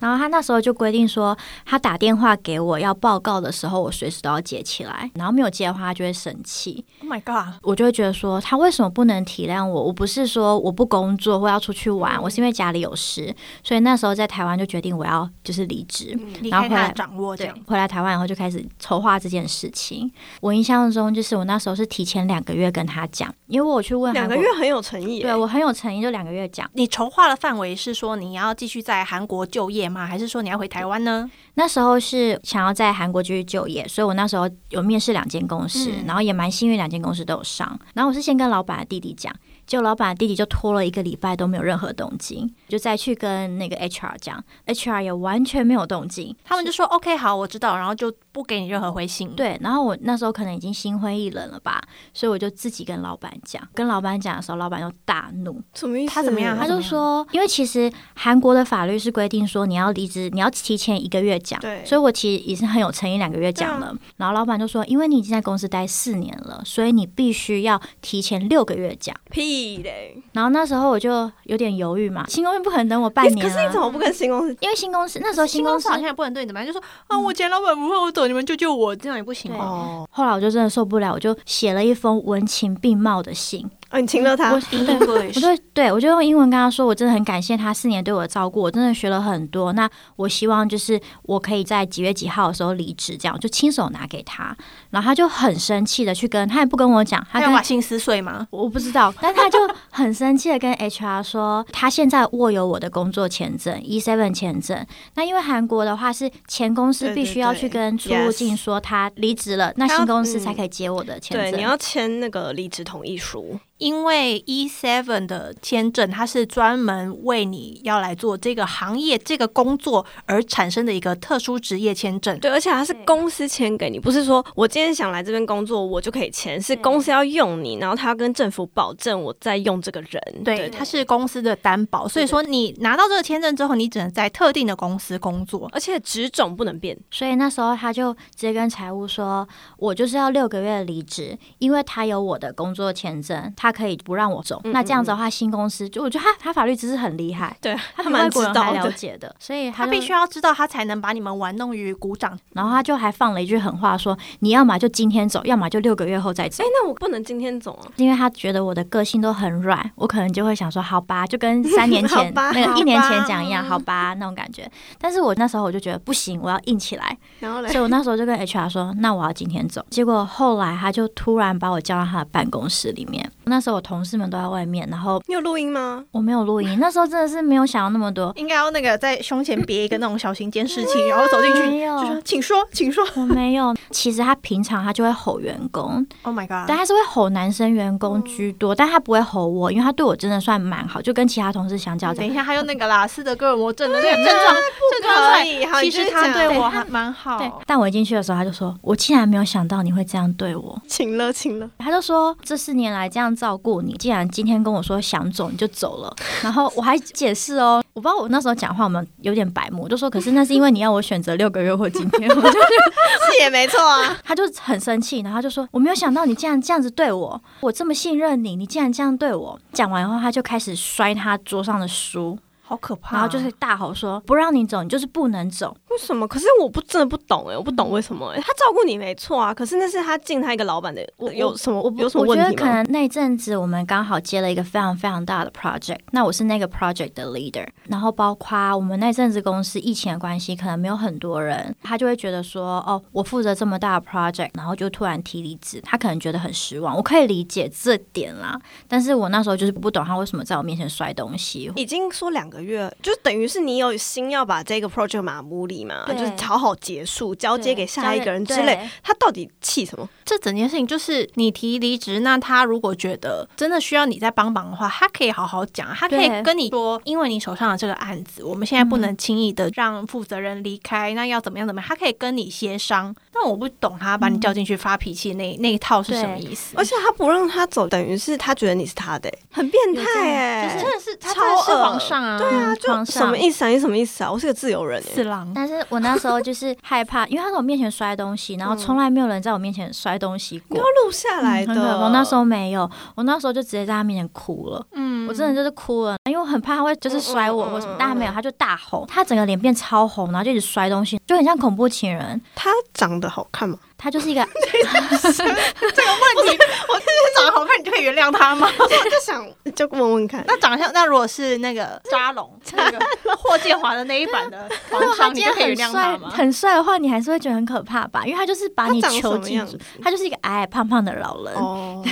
然后他那时候就规定说，他打电话给我要报告的时候，我随时都要接起来，然后没有接的话，他就会生气。Oh my god！我就会觉得说，他为什么不能体谅我？我不是说我不工作或要出去玩，我是因为家里有事，所以那时候在台湾就决定我要就是离职。离然后回来掌握，这对样，回来台湾以后就开始筹划这件事情。我印象中就是我那时候是提前两个月跟他讲，因为我去问两个月，很有诚意。对我很有诚意，就两个月讲。你筹划的范围是说你要继续在韩国就业吗？还是说你要回台湾呢？那时候是想要在韩国继续就业，所以我那时候有面试两间公司，嗯然后也蛮幸运，两间公司都有上。然后我是先跟老板的弟弟讲，结果老板弟弟就拖了一个礼拜都没有任何动静，就再去跟那个 HR 讲，HR 也完全没有动静。他们就说 OK 好，我知道，然后就不给你任何回信。对，然后我那时候可能已经心灰意冷了吧，所以我就自己跟老板讲。跟老板讲的时候，老板又大怒，什么意思？他怎么样他就说，因为其实韩国的法律是规定说你要离职，你要提前一个月讲。对所以我其实也是很有诚意，两个月讲了。然后老板就说，因为你已经在公司待四年了，所以你必须要提前六个月讲。屁嘞！然后那时候我就有点犹豫嘛，新公司不可能等我半年、啊。可是你怎么不跟新公司？因为新公司那时候新公司好像也不能对你怎么样，就说啊，我前老板不会我走，你们救救我，这样也不行。哦，后来我就真的受不了，我就写了一封文情并茂的信。哦，你亲了他我，对，我就对我就用英文跟他说，我真的很感谢他四年对我的照顾，我真的学了很多。那我希望就是我可以在几月几号的时候离职，这样就亲手拿给他。然后他就很生气的去跟他也不跟我讲，他要把心撕碎吗？我不知道，但他就很生气的跟 HR 说，他现在握有我的工作签证 E seven 签证。那因为韩国的话是前公司对对必须要去跟出入境说他离职了，那新公司嗯才可以接我的签对，证。你要签那个离职同意书。因为 E seven 的签证，它是专门为你要来做这个行业、这个工作而产生的一个特殊职业签证。对，而且它是公司签给你，不是说我今天想来这边工作我就可以签，是公司要用你，然后他要跟政府保证我在用这个人。对，它是公司的担保，所以说你拿到这个签证之后，你只能在特定的公司工作。而且职种不能变。所以那时候他就直接跟财务说，我就是要六个月离职，因为他有我的工作签证，他可以不让我走。嗯那这样子的话，新公司就我觉得他他法律知识很厉害，对，他外国人还知道的。了解的，所以他他必须要知道，他才能把你们玩弄于股掌。然后他就还放了一句狠话说，你要么就今天走，要么就六个月后再走哎、。那我不能今天走啊？因为他觉得我的个性都很软，我可能就会想说，好吧，就跟 三年前吧那个一年前讲一样，嗯好吧，那种感觉。但是我那时候我就觉得不行，我要硬起来，然后嘞所以，我那时候就跟 HR 说，那我要今天走。结果后来他就突然把我叫到他的办公室里面，那时候我同事们都在外面，然后你有录音吗？我没有录音，那时候真的是没有想到那么多。应该要那个在胸前别一个那种小型监视器，然后走进去没有就说：“请说，请说。我没有，其实他平常他就会吼员工，”Oh my god！但他是会吼男生员工居多，但他不会吼我，因为他对我真的算蛮好，就跟其他同事相较，等一下，还有那个啦，斯德哥尔摩症的那个症状，症状出来可以，其实他对我还蛮好。对，但我一进去的时候，他就说：“我竟然没有想到你会这样对我。请了，请了。”他就说：“这四年来这样照顾你，既然今天跟我说想走你就走了。”然后我还解释哦，我不知道我那时候讲话我们有点白目，我就说：“可是那是因为你要我选择六个月或今天。”我就是也没错啊。他就很生气，然后他就说：“我没有想到你竟然这样子对我，我这么信任你，你竟然这样对我。”讲完以后，他就开始摔他桌上的书。好可怕。然后就是大吼说不让你走，你就是不能走。为什么？可是我不真的不懂哎，我不懂为什么哎，他照顾你没错啊，可是那是他尽他一个老板的，我有什么我有什么问题我觉得可能那阵子我们刚好接了一个非常非常大的 project，那我是那个 project 的 leader，然后包括我们那阵子公司疫情的关系，可能没有很多人，他就会觉得说，哦，我负责这么大的 project，然后就突然提离职，他可能觉得很失望，我可以理解这点啦，但是我那时候就是不懂他为什么在我面前摔东西，已经说两个月，就等于是你有心要把这个 project 马木里嘛，就是好好结束，交接给下一个人之类，他到底气什么？这整件事情就是你提离职，那他如果觉得真的需要你再帮忙的话，他可以好好讲，他可以跟你说，因为你手上的这个案子，我们现在不能轻易的让负责人离开，那要怎么样怎么样，他可以跟你协商。但我不懂他把你叫进去发脾气那那一套是什么意思？而且他不让他走，等于是他觉得你是他的，很变态哎，真的是超皇上啊！对啊，就什么意思啊？你什么意思啊？我是个自由人，四郎。但是我那时候就是害怕，因为他在我面前摔东西，然后从来没有人在我面前摔东西过，要录下来的。我那时候没有，我那时候就直接在他面前哭了。嗯，我真的就是哭了，因为我很怕他会就是摔我或什么，但他没有，他就大吼，他整个脸变超红，然后就一直摔东西，就很像恐怖情人。他长得好看吗？他就是一个 这个问题，我就是长得好看，你就可以原谅他吗？我 就想就问问看，那长相那如果是那个扎龙，那个霍建华的那一版的皇上，你就可以原谅他吗？很帅的话，你还是会觉得很可怕吧？因为他就是把你囚禁住，他就是一个矮矮胖胖的老人。哦，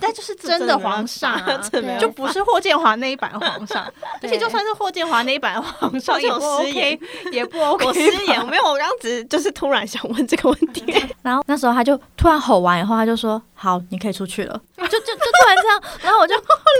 但就是真的皇上啊，就不是霍建华那一版皇上。而且就算是霍建华那一版皇上，也不 OK，也不 OK。我失言，没有，我刚只就是突然想问这个问题。然后那时候他就突然吼完以后，他就说：“好，你可以出去了。”就就就突然这样，然后我就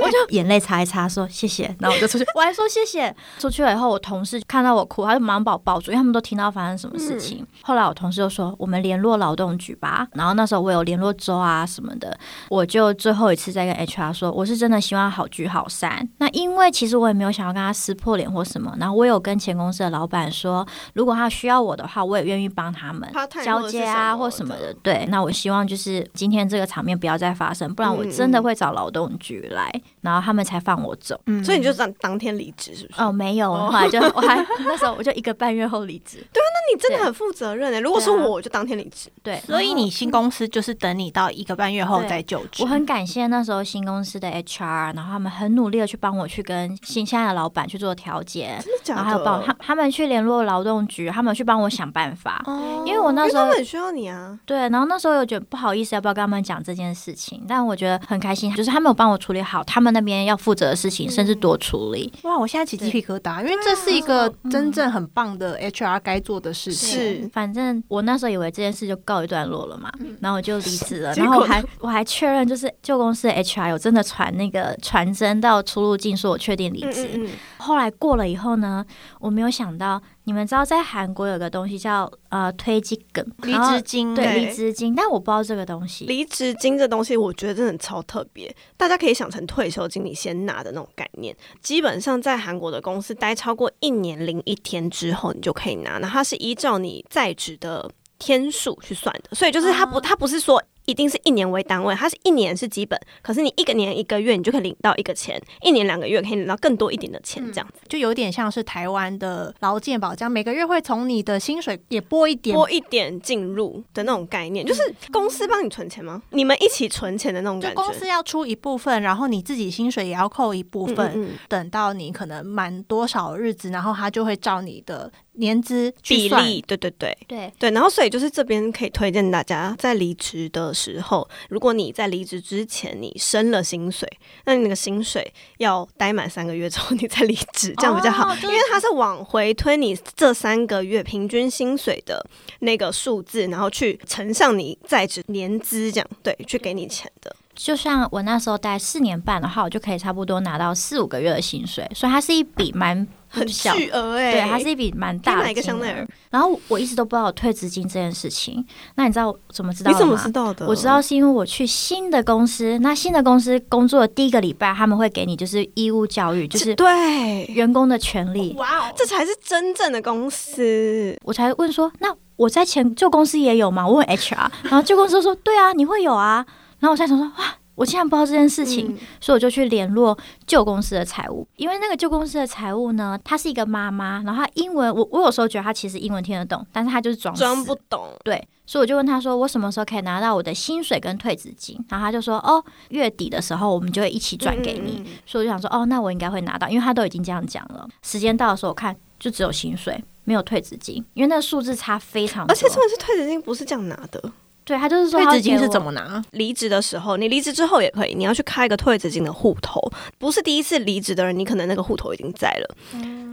我就眼泪擦一擦，说谢谢。然后我就出去，我还说谢谢。出去了以后，我同事看到我哭，他就马上把我抱住，因为他们都听到发生什么事情。后来我同事就说：“我们联络劳动局吧。”然后那时候我有联络周啊什么的，我就最后一次再跟 HR 说：“我是真的希望好聚好散。”那因为其实我也没有想要跟他撕破脸或什么。然后我有跟前公司的老板说，如果他需要我的话，我也愿意帮他们交接啊或什么的。对，那我希望就是今天这个场面不要再发生，不然我真的会找劳动局来，然后他们才放我走。嗯，所以你就当当天离职是不是？哦，没有，后来就 我还那时候我就一个半月后离职。对啊，那你真的很负责任哎。如果是我，我就当天离职。对，所以你新公司就是等你到一个半月后再就职。我很感谢那时候新公司的 HR，然后他们很努力的去帮我去跟新现在的老板去做调解，然后还有帮他他们去联络劳动局，他们去帮我想办法。哦，因为我那时候很需要你啊。对，然后那时候有觉得不好意思，要不要跟他们讲这件事情？但我觉得很开心，就是他们有帮我处理好他们那边要负责的事情，甚至多处理。哇，我现在起鸡皮疙瘩，因为这是一个真正很棒的 HR 该做的事情。是，反正我那时候以为这件事就告一段落了嘛，然后我就离职了。然后我还我还确认，就是旧公司的 HR 有真的传那个传真到出入境，说我确定离职。后来过了以后呢，我没有想到。你们知道在韩国有个东西叫呃推机梗离职金，对离职金，但我不知道这个东西。离职金这东西，我觉得真的超特别，大家可以想成退休金你先拿的那种概念。基本上在韩国的公司待超过一年零一天之后，你就可以拿。那它是依照你在职的天数去算的，所以就是它不，它不是说。一定是一年为单位，它是一年是基本，可是你一个年一个月你就可以领到一个钱，一年两个月可以领到更多一点的钱，这样子就有点像是台湾的劳健保，这样每个月会从你的薪水也拨一点，拨一点进入的那种概念，就是公司帮你存钱吗？你们一起存钱的那种感觉？公司要出一部分，然后你自己薪水也要扣一部分，等到你可能满多少日子，然后他就会照你的。年资比例，对对对对对，然后所以就是这边可以推荐大家，在离职的时候，如果你在离职之前你升了薪水，那你那个薪水要待满三个月之后你再离职，这样比较好，因为它是往回推你这三个月平均薪水的那个数字，然后去乘上你在职年资，这样对，去给你钱的。就像我那时候待四年半的话，我就可以差不多拿到四五个月的薪水，所以它是一笔蛮。很巨额哎，对，它是一笔蛮大的金额。然后我一直都不知道我退资金这件事情。那你知道怎么知道？你怎么知道的？我知道是因为我去新的公司，那新的公司工作的第一个礼拜，他们会给你就是义务教育，就是对员工的权利。哇哦，这才是真正的公司。我才问说，那我在前旧公司也有吗？我问 HR，然后旧公司说，对啊，你会有啊。然后我在想说，哇。我竟然不知道这件事情，嗯所以我就去联络旧公司的财务，因为那个旧公司的财务呢，她是一个妈妈，然后她英文我我有时候觉得她其实英文听得懂，但是她就是装装不懂，对，所以我就问她说，我什么时候可以拿到我的薪水跟退职金？然后她就说，哦，月底的时候我们就会一起转给你。所以我就想说，哦，那我应该会拿到，因为她都已经这样讲了。时间到的时候，我看就只有薪水，没有退职金，因为那个数字差非常多。而且重点是退职金不是这样拿的，对他就是说退职金是怎么拿？离职的时候，你离职之后也可以，你要去开一个退职金的户头，不是第一次离职的人，你可能那个户头已经在了。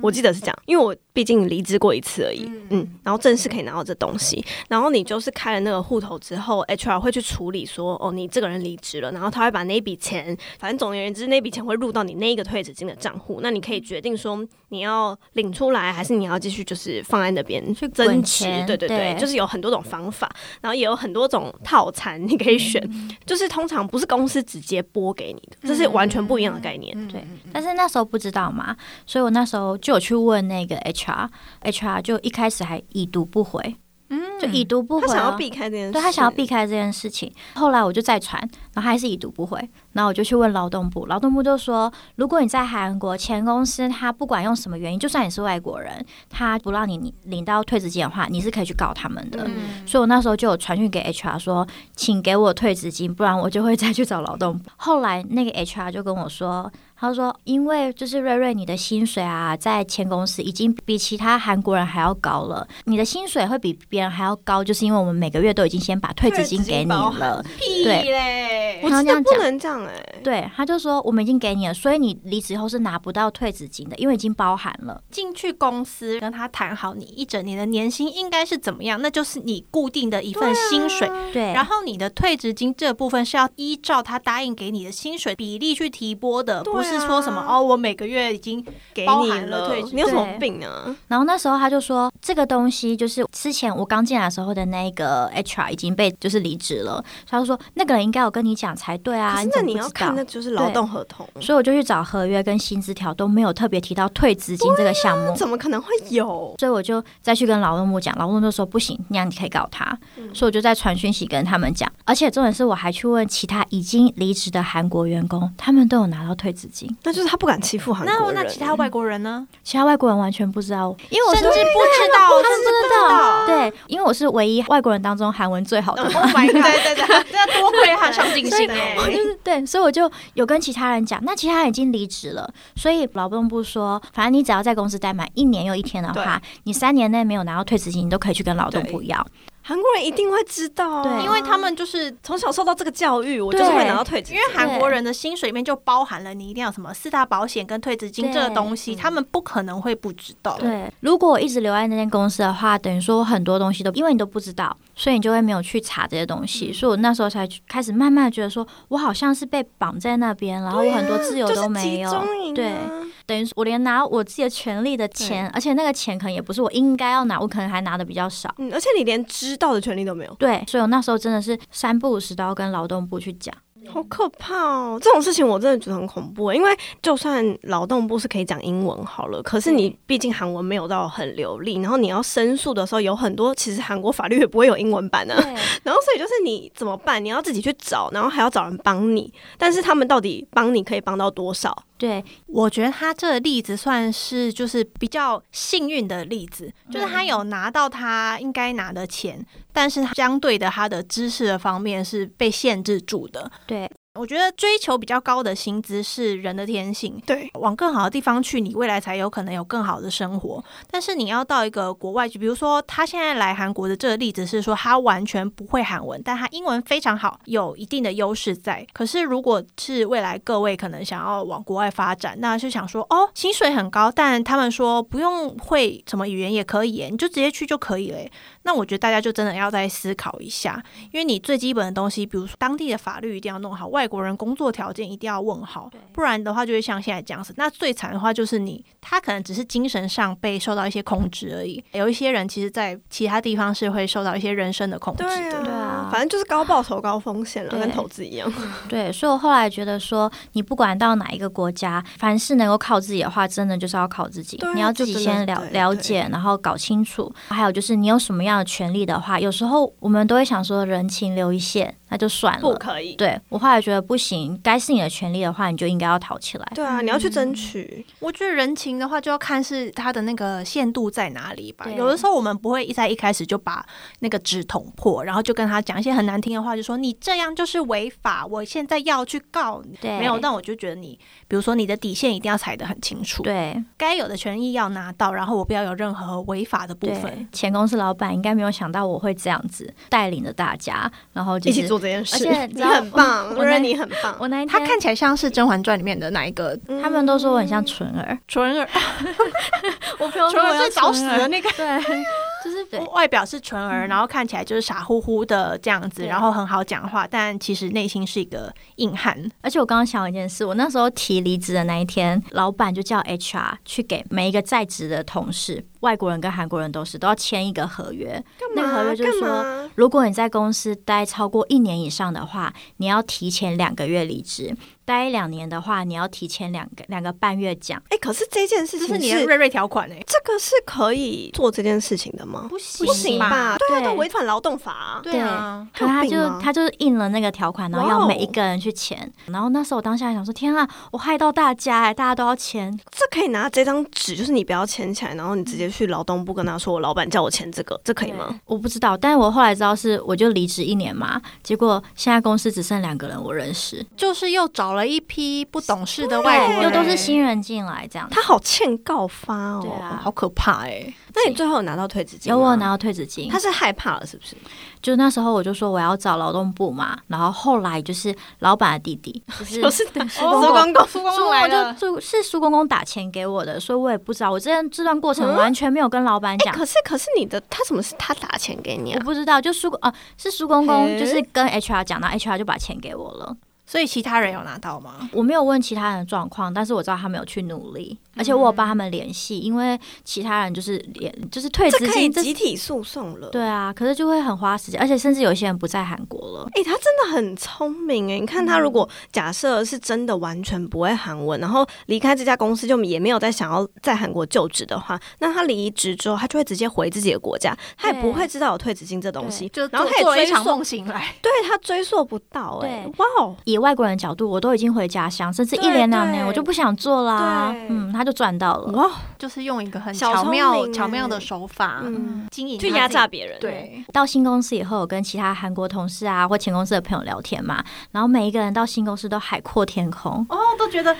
我记得是这样，因为我毕竟离职过一次而已，嗯。然后正式可以拿到这东西，然后你就是开了那个户头之后，HR 会去处理说，哦，你这个人离职了，然后他会把那笔钱，反正总而言之，那笔钱会入到你那一个退职金的账户，那你可以决定说你要领出来，还是你要继续就是放在那边去滚增值，对对对，对。就是有很多种方法，然后也有很多种套餐你可以选，就是通常不是公司直接拨给你的，这是完全不一样的概念。对，但是那时候不知道嘛，所以我那时候就有去问那个 HR，HR 就一开始还已读不回，嗯就已读不回、哦，他想要避开这件事，对他想要避开这件事情。后来我就再传，然后还是已读不回，然后我就去问劳动部，劳动部就说，如果你在韩国前公司，他不管用什么原因，就算你是外国人，他不让你领到退职金的话，你是可以去告他们的。嗯所以我那时候就有传讯给 HR 说，请给我退职金，不然我就会再去找劳动部。后来那个 HR 就跟我说，他说，因为就是瑞瑞你的薪水啊，在前公司已经比其他韩国人还要高了，你的薪水会比别人还要高，就是因为我们每个月都已经先把退职金给你了。屁对嘞不能这样讲能这样哎、对，他就说我们已经给你了，所以你离职后是拿不到退职金的，因为已经包含了。进去公司跟他谈好，你一整年的年薪应该是怎么样，那就是你固定的一份薪水。对，然后你的退职金这部分是要依照他答应给你的薪水比例去提拨的，啊不是说什么哦，我每个月已经给包你了退职，你有什么对病啊？然后那时候他就说，这个东西就是之前我刚进来的时候的那个 HR 已经被就是离职了，所以他就说那个人应该有跟你讲才对啊，你要看那就是劳动合同，所以我就去找合约跟薪资条都没有特别提到退资金这个项目，怎么可能会有？所以我就再去跟劳动部讲，劳动部就说不行，那样你可以告他。嗯所以我就在传讯息跟他们讲，而且重点是我还去问其他已经离职的韩国员工，他们都有拿到退资金，那就是他不敢欺负韩国人。那其他外国人呢？其他外国人完全不知道，因为我甚至不知道，他们不知道，对，因为我是唯一外国人当中韩文最好的。Oh my god！对对对，这多亏他上进心哎。就是对，所以我就有跟其他人讲，那其他人已经离职了，所以劳动部说，反正你只要在公司待满一年又一天的话，你三年内没有拿到退职金，你都可以去跟劳动部要。韩国人一定会知道。啊，对。因为他们就是从小受到这个教育，我就是会拿到退职金。因为韩国人的薪水里面就包含了你一定要什么四大保险跟退职金这个东西，他们不可能会不知道。对，如果我一直留在那间公司的话，等于说我很多东西都因为你都不知道，所以你就会没有去查这些东西。所以我那时候才开始慢慢觉得说，我好像是被绑在那边，然后我很多自由都没有。对，等于我连拿我自己的权利的钱，而且那个钱可能也不是我应该要拿，我可能还拿的比较少。嗯，而且你连知道的权利都没有，对，所以我那时候真的是三不五时都要跟劳动部去讲。好可怕哦！这种事情我真的觉得很恐怖，因为就算劳动部是可以讲英文好了，可是你毕竟韩文没有到很流利，然后你要申诉的时候，有很多其实韩国法律也不会有英文版啊。然后所以就是你怎么办？你要自己去找，然后还要找人帮你，但是他们到底帮你可以帮到多少？对，我觉得他这个例子算是就是比较幸运的例子，就是他有拿到他应该拿的钱，但是相对的他的知识的方面是被限制住的。对，我觉得追求比较高的薪资是人的天性，对，往更好的地方去，你未来才有可能有更好的生活。但是你要到一个国外去，比如说他现在来韩国的这个例子是说他完全不会韩文，但他英文非常好，有一定的优势在。可是如果是未来各位可能想要往国外发展，那是想说哦，薪水很高，但他们说不用会什么语言也可以耶，你就直接去就可以了。那我觉得大家就真的要再思考一下，因为你最基本的东西，比如说当地的法律一定要弄好，外国人工作条件一定要问好，不然的话就会像现在这样子。那最惨的话就是你，他可能只是精神上被受到一些控制而已。有一些人其实，在其他地方是会受到一些人身的控制对的。对啊反正就是高报酬高风险了，对跟投资一样。对，所以我后来觉得说，你不管到哪一个国家，凡是能够靠自己的话，真的就是要靠自己。你要自己先了了解，然后搞清楚。还有就是你有什么样的权利的话，有时候我们都会想说人情留一线，那就算了。不可以。对我后来觉得不行，该是你的权利的话，你就应该要讨起来。对啊，你要去争取。我觉得人情的话，就要看是他的那个限度在哪里吧。有的时候我们不会一在一开始就把那个纸捅破，然后就跟他讲一些很难听的话，就说你这样就是违法，我现在要去告你。对，没有，但我就觉得你，比如说你的底线一定要踩得很清楚，对该有的权益要拿到，然后我不要有任何违法的部分。，前公司老板应该没有想到我会这样子带领着大家，然后就一起是做这件事，而且 你你很棒，我我认你很棒。我那一天他看起来像是《甄嬛传》里面的哪一个他们都说我很像纯儿，纯儿？我朋友纯儿最早死的那个。对，就是外表是纯儿，然后看起来就是傻乎乎的这样子，然后很好讲话，但其实内心是一个硬汉。而且我刚刚想到一件事，我那时候提离职的那一天，老板就叫 HR 去给每一个在职的同事，外国人跟韩国人都是，都要签一个合约。那个合约就是说，说，如果你在公司待超过一年以上的话，你要提前两个月离职；待两年的话，你要提前两个两个半月讲。哎，可是这件事情这是你的瑞瑞条款哎、这个是可以做这件事情的吗？不行不行吧？对啊，对都违反劳动法啊。对啊，可他就他就印了那个条款，然后要每一个人去签。然后那时候我当下还想说：天啊，我害到大家哎，大家都要签。这可以拿这张纸，就是你不要签起来，然后你直接去劳动部跟他说，我老板叫我签这个，这可以吗？我不知道，但是我后来知道是，我就离职一年嘛，结果现在公司只剩两个人我认识，就是又找了一批不懂事的外国人，又都是新人进来这样。他好欠告发哦。对啊好可怕哎、那你最后有拿到退职金？有我有拿到退职金他，是害怕了是不是？就那时候我就说我要找劳动部嘛，然后后来就是老板的弟弟，就是就是苏哦公公。公公，苏公苏公公公来了就，就是苏公公打钱给我的，所以我也不知道，我这这段过程嗯完全没有跟老板讲，可是可是你的他怎么是他打钱给你啊？我不知道，就苏啊是苏公公，就是跟 HR 讲，然后 HR 就把钱给我了。所以其他人有拿到吗？我没有问其他人的状况，但是我知道他们有去努力，而且我有帮他们联系，因为其他人就是连就是退这可以集体诉讼了。对啊，可是就会很花时间，而且甚至有些人不在韩国了。哎、他真的很聪明哎！你看他如果假设是真的完全不会韩文，然后离开这家公司就也没有再想要在韩国就职的话，那他离职之后，他就会直接回自己的国家，他也不会知道有退职金这东西，就然后他也追溯梦醒来，对他追溯不到哎、对哇哦！以外国人的角度，我都已经回家乡，甚至一对连两年我就不想做啦。嗯，他就赚到了。哇，就是用一个很巧妙巧妙的欸手法，嗯，经营去压榨别人，，对，到新公司以后，我跟其他韩国同事啊或前公司的朋友聊天嘛，然后每一个人到新公司都海阔天空。哦，都觉得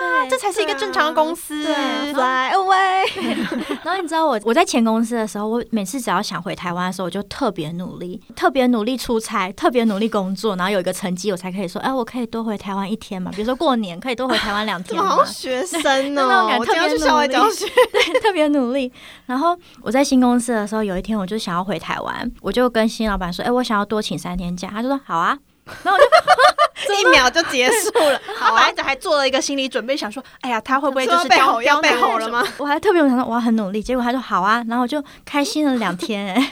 对这才是一个正常的公司，对，fly away，然后你知道我我在前公司的时候，我每次只要想回台湾的时候，我就特别努力，特别努力出差，特别努力工作，然后有一个成绩，我才可以说，哎，我可以多回台湾一天嘛。比如说过年可以多回台湾两天嘛 好像，学生那种哦？感我特别努力对，特别努力。然后我在新公司的时候，有一天我就想要回台湾，我就跟新老板说，哎，我想要多请三天假，他就说好啊。然后我就一秒 就结束了。他本来还做了一个心理准备，想说，哎呀，他会不会就是被吼要背刁难好了吗？我还特别想说我要很努力，结果他说好啊，然后我就开心了两天、哎，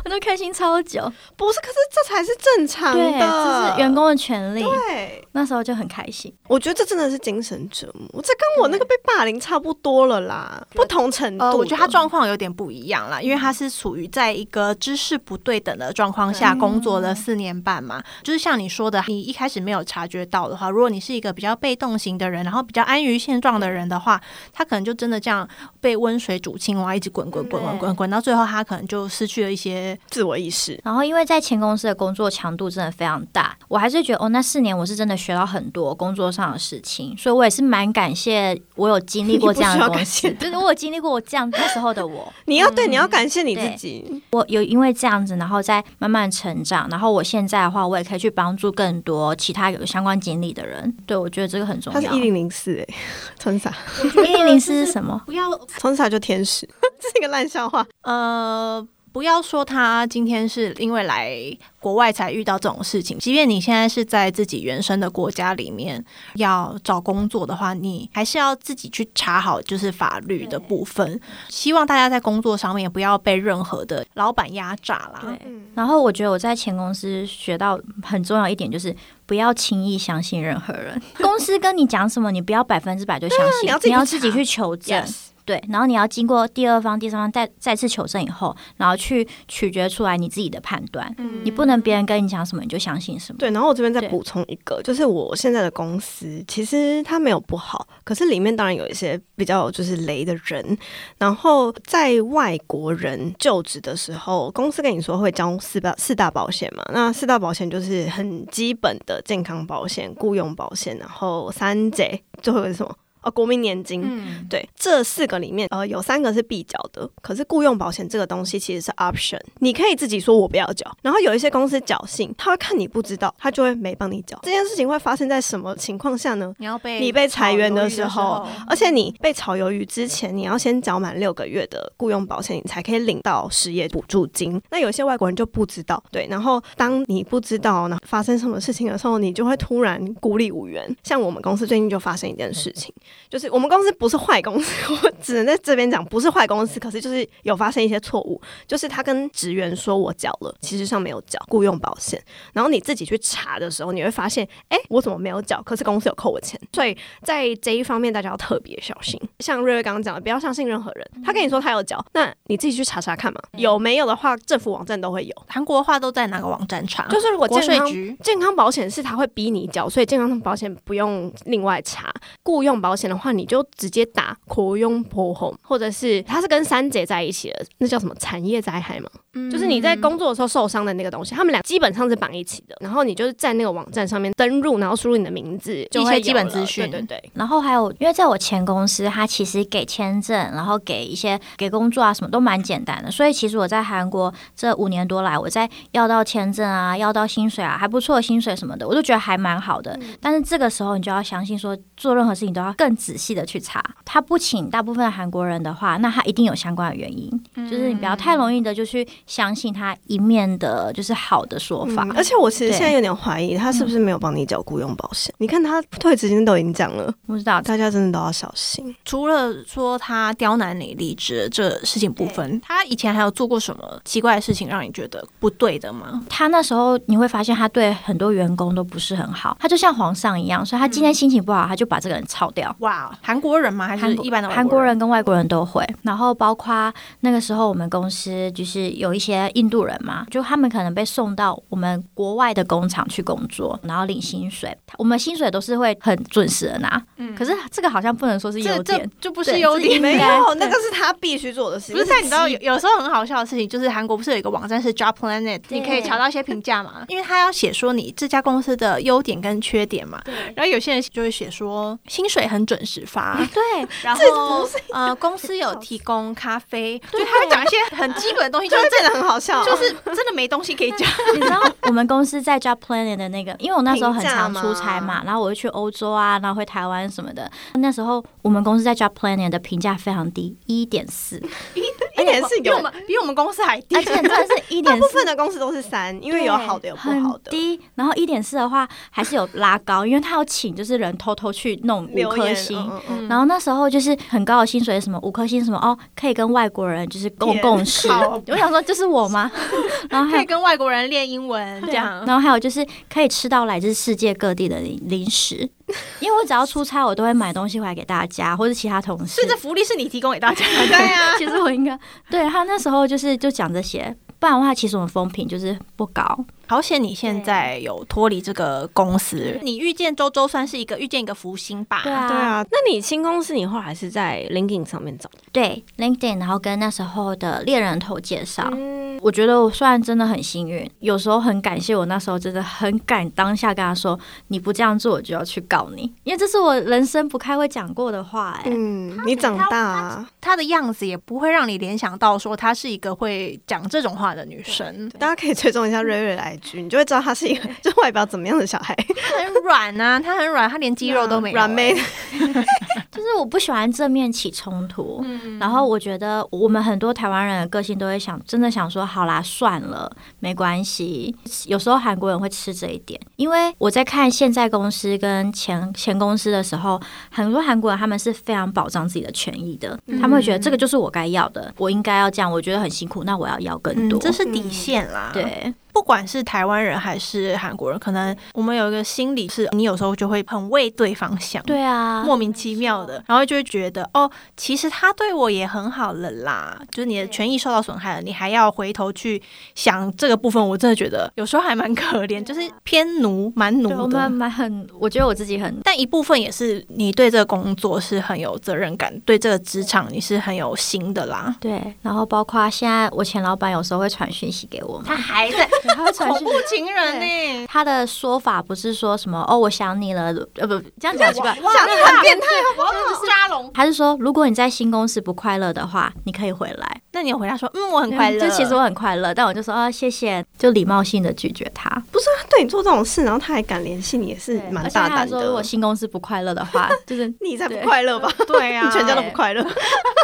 我都开心超久。不是，可是这才是正常对，的，这是员工的权利。对。那时候就很开心。我觉得这真的是精神折磨，这跟我那个被霸凌差不多了啦，不同程度。呃，我觉得他状况有点不一样啦，因为他是处于在一个知识不对等的状况下工作了四年半嘛，就是像你说的，你一开始没有察觉到的话，如果你是一个比较被动型的人，然后比较安于现状的人的话，他可能就真的这样被温水煮青蛙，一直滚滚滚滚滚滚，到最后他可能就失去了一些自我意识。然后因为在前公司的工作强度真的非常大，我还是觉得哦，那四年我是真的学到很多工作上的事情，所以我也是蛮感谢我有经历过这样的公司，你不需要感谢就是我有经历过我这样那时候的 我，你要对，你要感谢你自己。我有因为这样子，然后再慢慢成长，然后我现在的话，我也可以去帮助更多其他有相关经历的人。对，我觉得这个很重要。他是一零零四哎，春洒，一零零四是什么？不要春洒就天使，这是一个烂笑话。呃。不要说他今天是因为来国外才遇到这种事情，即便你现在是在自己原生的国家里面要找工作的话，你还是要自己去查好就是法律的部分。希望大家在工作上面不要被任何的老板压榨啦。对。嗯，然后我觉得我在前公司学到很重要一点，就是不要轻易相信任何人。公司跟你讲什么，你不要百分之百就相信，你要自己去你要自己去求证。Yes，对，然后你要经过第二方、第三方再再次求证以后，然后去取决出来你自己的判断。嗯你不能别人跟你讲什么你就相信什么。对，然后我这边再补充一个，就是我现在的公司其实它没有不好，可是里面当然有一些比较就是雷的人。然后在外国人就职的时候，公司跟你说会交四大四大保险嘛，那四大保险就是很基本的健康保险、雇佣保险，然后三者最后是什么？哦，国民年金。嗯，对，这四个里面，呃，有三个是必缴的，可是雇佣保险这个东西其实是 option，你可以自己说我不要缴，然后有一些公司侥幸，他会看你不知道，他就会没帮你缴。这件事情会发生在什么情况下呢？你要被你被裁员的的时候，而且你被炒鱿鱼之前，你要先缴满六个月的雇佣保险，你才可以领到失业补助金。那有些外国人就不知道，对，然后当你不知道呢发生什么事情的时候，你就会突然孤立无援。像我们公司最近就发生一件事情，就是我们公司不是坏公司，我只能在这边讲不是坏公司，可是就是有发生一些错误，就是他跟职员说我缴了，其实上没有缴雇佣保险，然后你自己去查的时候，你会发现，哎，我怎么没有缴？可是公司有扣我钱，所以在这一方面大家要特别小心。像瑞瑞刚刚讲的，不要相信任何人，他跟你说他有缴，那你自己去查查看嘛，有没有的话，政府网站都会有。韩国的话都在哪个网站查？就是如果国健局。健康保险是他会逼你缴，所以健康保险不用另外查。雇佣保险的话，你就直接打雇佣破红，或者是它是跟三姐在一起的，那叫什么产业灾害嘛？就是你在工作的时候受伤的那个东西，他们俩基本上是绑一起的。然后你就是在那个网站上面登录，然后输入你的名字，就会一些基本资讯对对对。然后还有，因为在我前公司，他其实给签证，然后给一些给工作啊，什么都蛮简单的。所以其实我在韩国这五年多来，我在要到签证啊，要到薪水啊，还不错的薪水什么的，我都觉得还蛮好的。但是这个时候，你就要相信说，做任何事情都要更仔细的去查。他不请大部分的韩国人的话，那他一定有相关的原因。就是你不要太容易的就去相信他一面的，就是好的说法。嗯而且我其实现在有点怀疑，他是不是没有帮你缴雇佣保险？你看他退职金都已经讲了，不知道大家真的都要小心。除了说他刁难你离职这事情部分，他以前还有做过什么奇怪的事情让你觉得不对的吗？他那时候你会发现他对很多员工都不是很好，他就像皇上一样，所以他今天心情不好，他就把这个人炒掉。哇，韩国人吗？还是韩国一般的韩国人？跟外国人都会，然后包括那个时候我们公司就是有一些印度人嘛，就他们可能被送到我们国外的工厂去工作，然后领薪水，我们薪水都是会很准时的拿。可是这个好像不能说是优点，就不是优点。没有，那个是他必须做的事情。不是，但你知道有有时候很好笑的事情，就是韩国不是有一个网站是 Job Planet，你可以查到一些评价嘛？因为他要写说你这家公司的优点跟缺点嘛。然后有些人就会写说薪水很准时发，对，然后呃公司有提供咖啡，就他会讲一些很基本的东西，就是真的很好笑，就是真的没东西可以讲。你知道我们公司在 Job Planet 的那个，因为我那时候很常出差嘛，然后我就去欧洲啊，然后回台湾什么的。那时候我们公司在 Job Planet 的评价非常低，一点四，一点是有比我，们比我们公司还低而。且真的是 一大部点四。分的公司都是三，因为有好的有不好的。低，然后一点四的话还是有拉高，因为他有请就是人偷偷去弄五颗星，嗯嗯然后那时候就是很高的薪水，什么五颗星什么哦，可以跟外国人就是共共事。我想说这是我吗？然后还可以跟外国人练英文这样。然后还有就是可以吃到来自世界各地的零零食，因为我只要出差，我都会买东西回来给大家或者其他同事所以。这福利是你提供给大家的。对啊，其实我应该对他那时候就是就讲这些，不然的话，其实我们风评就是不高。好险你现在有脱离这个公司，你遇见周周算是一个遇见一个福星吧？对啊，对啊。那你新公司你后来是在 LinkedIn 上面找？对 LinkedIn，然后跟那时候的猎人头介绍。嗯，我觉得我虽然真的很幸运，有时候很感谢我那时候真的很敢当下跟他说，你不这样做，我就要去告你，因为这是我人生不太会讲过的话、哎、嗯，你长大。啊，她的样子也不会让你联想到说她是一个会讲这种话的女生，大家可以追踪一下瑞瑞的 IG，你就会知道她是一个 就外表怎么样的小孩，她很软啊，她很软，她连肌肉都没有、软妹。欸。就是我不喜欢正面起冲突，嗯。然后我觉得我们很多台湾人的个性都会想，真的想说，好啦，算了，没关系。有时候韩国人会吃这一点，因为我在看现在公司跟前前公司的时候，很多韩国人他们是非常保障自己的权益的，他们会觉得这个就是我该要的，我应该要这样，我觉得很辛苦，那我要要更多。嗯，这是底线啦。，对，不管是台湾人还是韩国人，可能我们有一个心理是，你有时候就会很为对方想，对啊，莫名其妙的，然后就会觉得哦，其实他对我也很好了啦，就是你的权益受到损害了，你还要回头去想这个部分，我真的觉得有时候还蛮可怜，就是偏奴，蛮奴的们。蛮很，我觉得我自己很但一部分也是你对这个工作是很有责任感，对这个职场你是很有心的啦。对，然后包括现在我前老板有时候会传讯息给我嘛，他还在对他会传讯恐怖情人呢、他的说法不是说什么哦，我想你了，呃不，这样讲很奇怪，哇，你很变态，我要抓龙。他是说如果你在新公司不快乐的话，你可以回来。那你有回答说，嗯，我很快乐。就其实我很快乐，但我就说啊谢谢，就礼貌性的拒绝他。不是他对你做这种事，然后他还敢联系你，也是蛮大胆他说如果。新公司不快乐的话，就是你才不快乐吧？对啊，你全家都不快乐。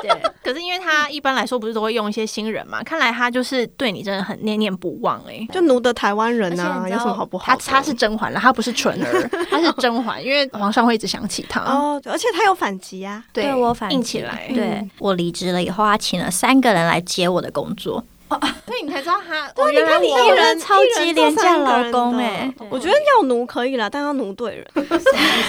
对 可是因为他一般来说不是都会用一些新人嘛，看来他就是对你真的很念念不忘哎、就奴的台湾人啊，有什么好不好的？他他是甄嬛了，他不是纯儿，他是甄嬛，因为皇上会一直想起他。哦，而且他有反击啊。对对我反应起来。对我离职了以后，他请了三个人来接我的工作，所以你才知道他。对，哦你看你原来我一人超级廉价三个人的劳工欸我觉得要奴可以啦，但要奴对人。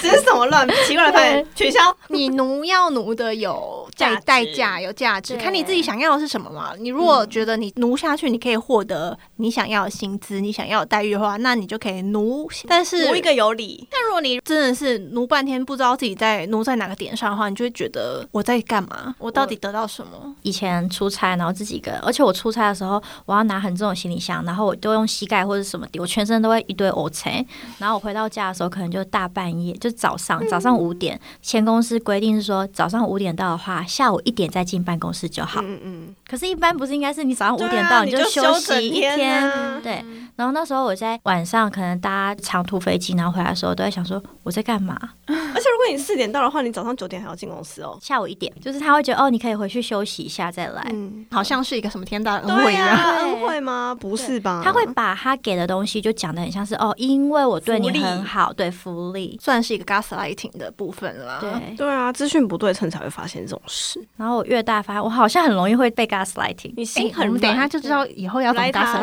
这是什么乱奇怪的发言？取消。你奴要奴的有价代代价有价值，看你自己想要的是什么嘛。你如果觉得你奴下去，你可以获得你想要的薪资、你想要的待遇的话，那你就可以奴。但是奴一个有理，但如果你真的是奴半天，不知道自己在奴在哪个点上的话，你就会觉得我在干嘛？我到底得到什么？以前出差，然后自己一个人，而且我出差的时候，我要拿很重的行李箱，然后我都用膝盖或者什么的，我全身都会一堆 O C。然后我回到家的时候，可能就大半夜，就早上早上五点，前公司规定是说早上五点到的话，下午一点再进办公室就好。嗯嗯，可是，一般不是应该是你早上五点到、啊你就休息一天啊对。然后那时候我在晚上可能搭长途飞机，然后回来的时候，都在想说我在干嘛。而且如果你四点到的话，你早上九点还要进公司哦。下午一点，就是他会觉得哦，你可以回去休息一下再来。嗯，好像是一个什么天大的恩惠对一样。呀，恩惠吗？不是吧？他会把他给的东西就讲的很像是哦，因为我对你很好，对福利，算是一个 gaslighting 的部分啦。对。对啊，资讯不对称才会发现这种事。然后我越大发现，我好像很容易会被 gaslighting。你哎心很我们等一下就知道以后要怎么来他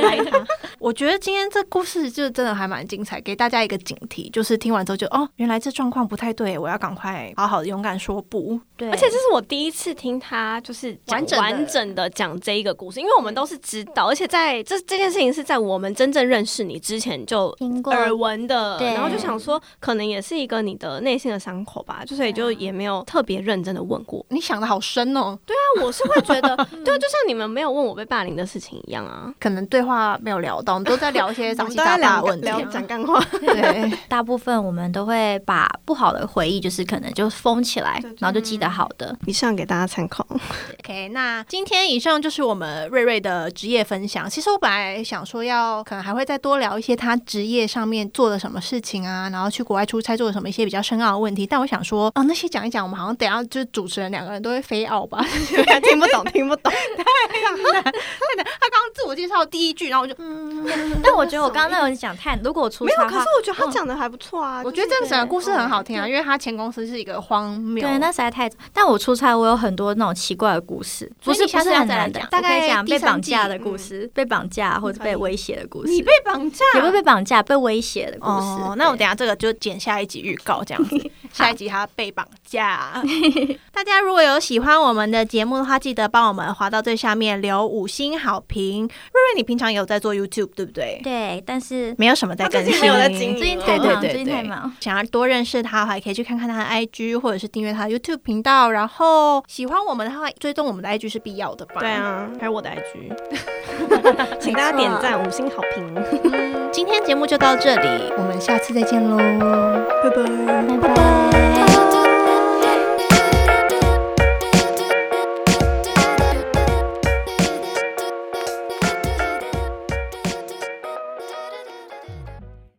来 他，我觉得今天这故事就真的还蛮精彩，给大家一个警惕，就是听完之后就哦，原来这状况不太对，我要赶快好好的勇敢说不。对，而且这是我第一次听他就是完整完整的讲这一个故事，因为我们都是知道，而且在这这件事情是在我们真正认识你之前就听过。耳闻的，对。然后就想说，可能也是一个你的内心的伤口吧，就所以就也没有特别认真的问过。你想的好深哦，对啊我是会觉得，对啊，就像你们没有问我被霸凌的事情一样啊，可能对话没有聊到，我们都在聊一些我杂七杂八的问题讲干话，对，大部分我们都会把不好的回忆，就是可能就封起来，然后就记得好的。以上给大家参考。OK，那今天以上就是我们瑞瑞的职业分享。其实我本来想说要，可能还会再多聊一些他职业上面做了什么事情啊，然后去国外出差做了什么一些比较深奥的问题。但我想说，哦，那些讲一讲，我们好像等下就是主持人两个人都会飞奥吧。听不懂，听不懂。他刚刚自我介绍第一句，然后我就嗯，但我觉得我刚刚那种讲太，如果我出没有，可是，我觉得他讲的还不错啊。我觉得这个整个故事很好听啊，因为他前公司是一个荒谬。对，那实在太……但我出差，我有很多那种奇怪的故事，不是不是很难的大概讲被绑架的故事，被绑架或者被威胁的故事，你被绑架，也会被绑架、被威胁的故事。哦，那我等下这个就剪下一集预告这样子，下一集他被绑架。大家如果有喜欢我们的节目的话，记得帮我们滑到最下面留五星好评。瑞瑞，你平常有在做 YouTube 对不对？对，但是没有什么在更新，没有在经营最近太对对忙，最近对对太忙。想要多认识他的话，也可以去看看他的 IG，或者是订阅他的 YouTube 频道。然后喜欢我们的话，追踪我们的 IG 是必要的吧？对，啊，还有我的 IG，请大家点赞、五星好评，嗯，今天节目就到这里，我们下次再见喽，拜拜。拜拜。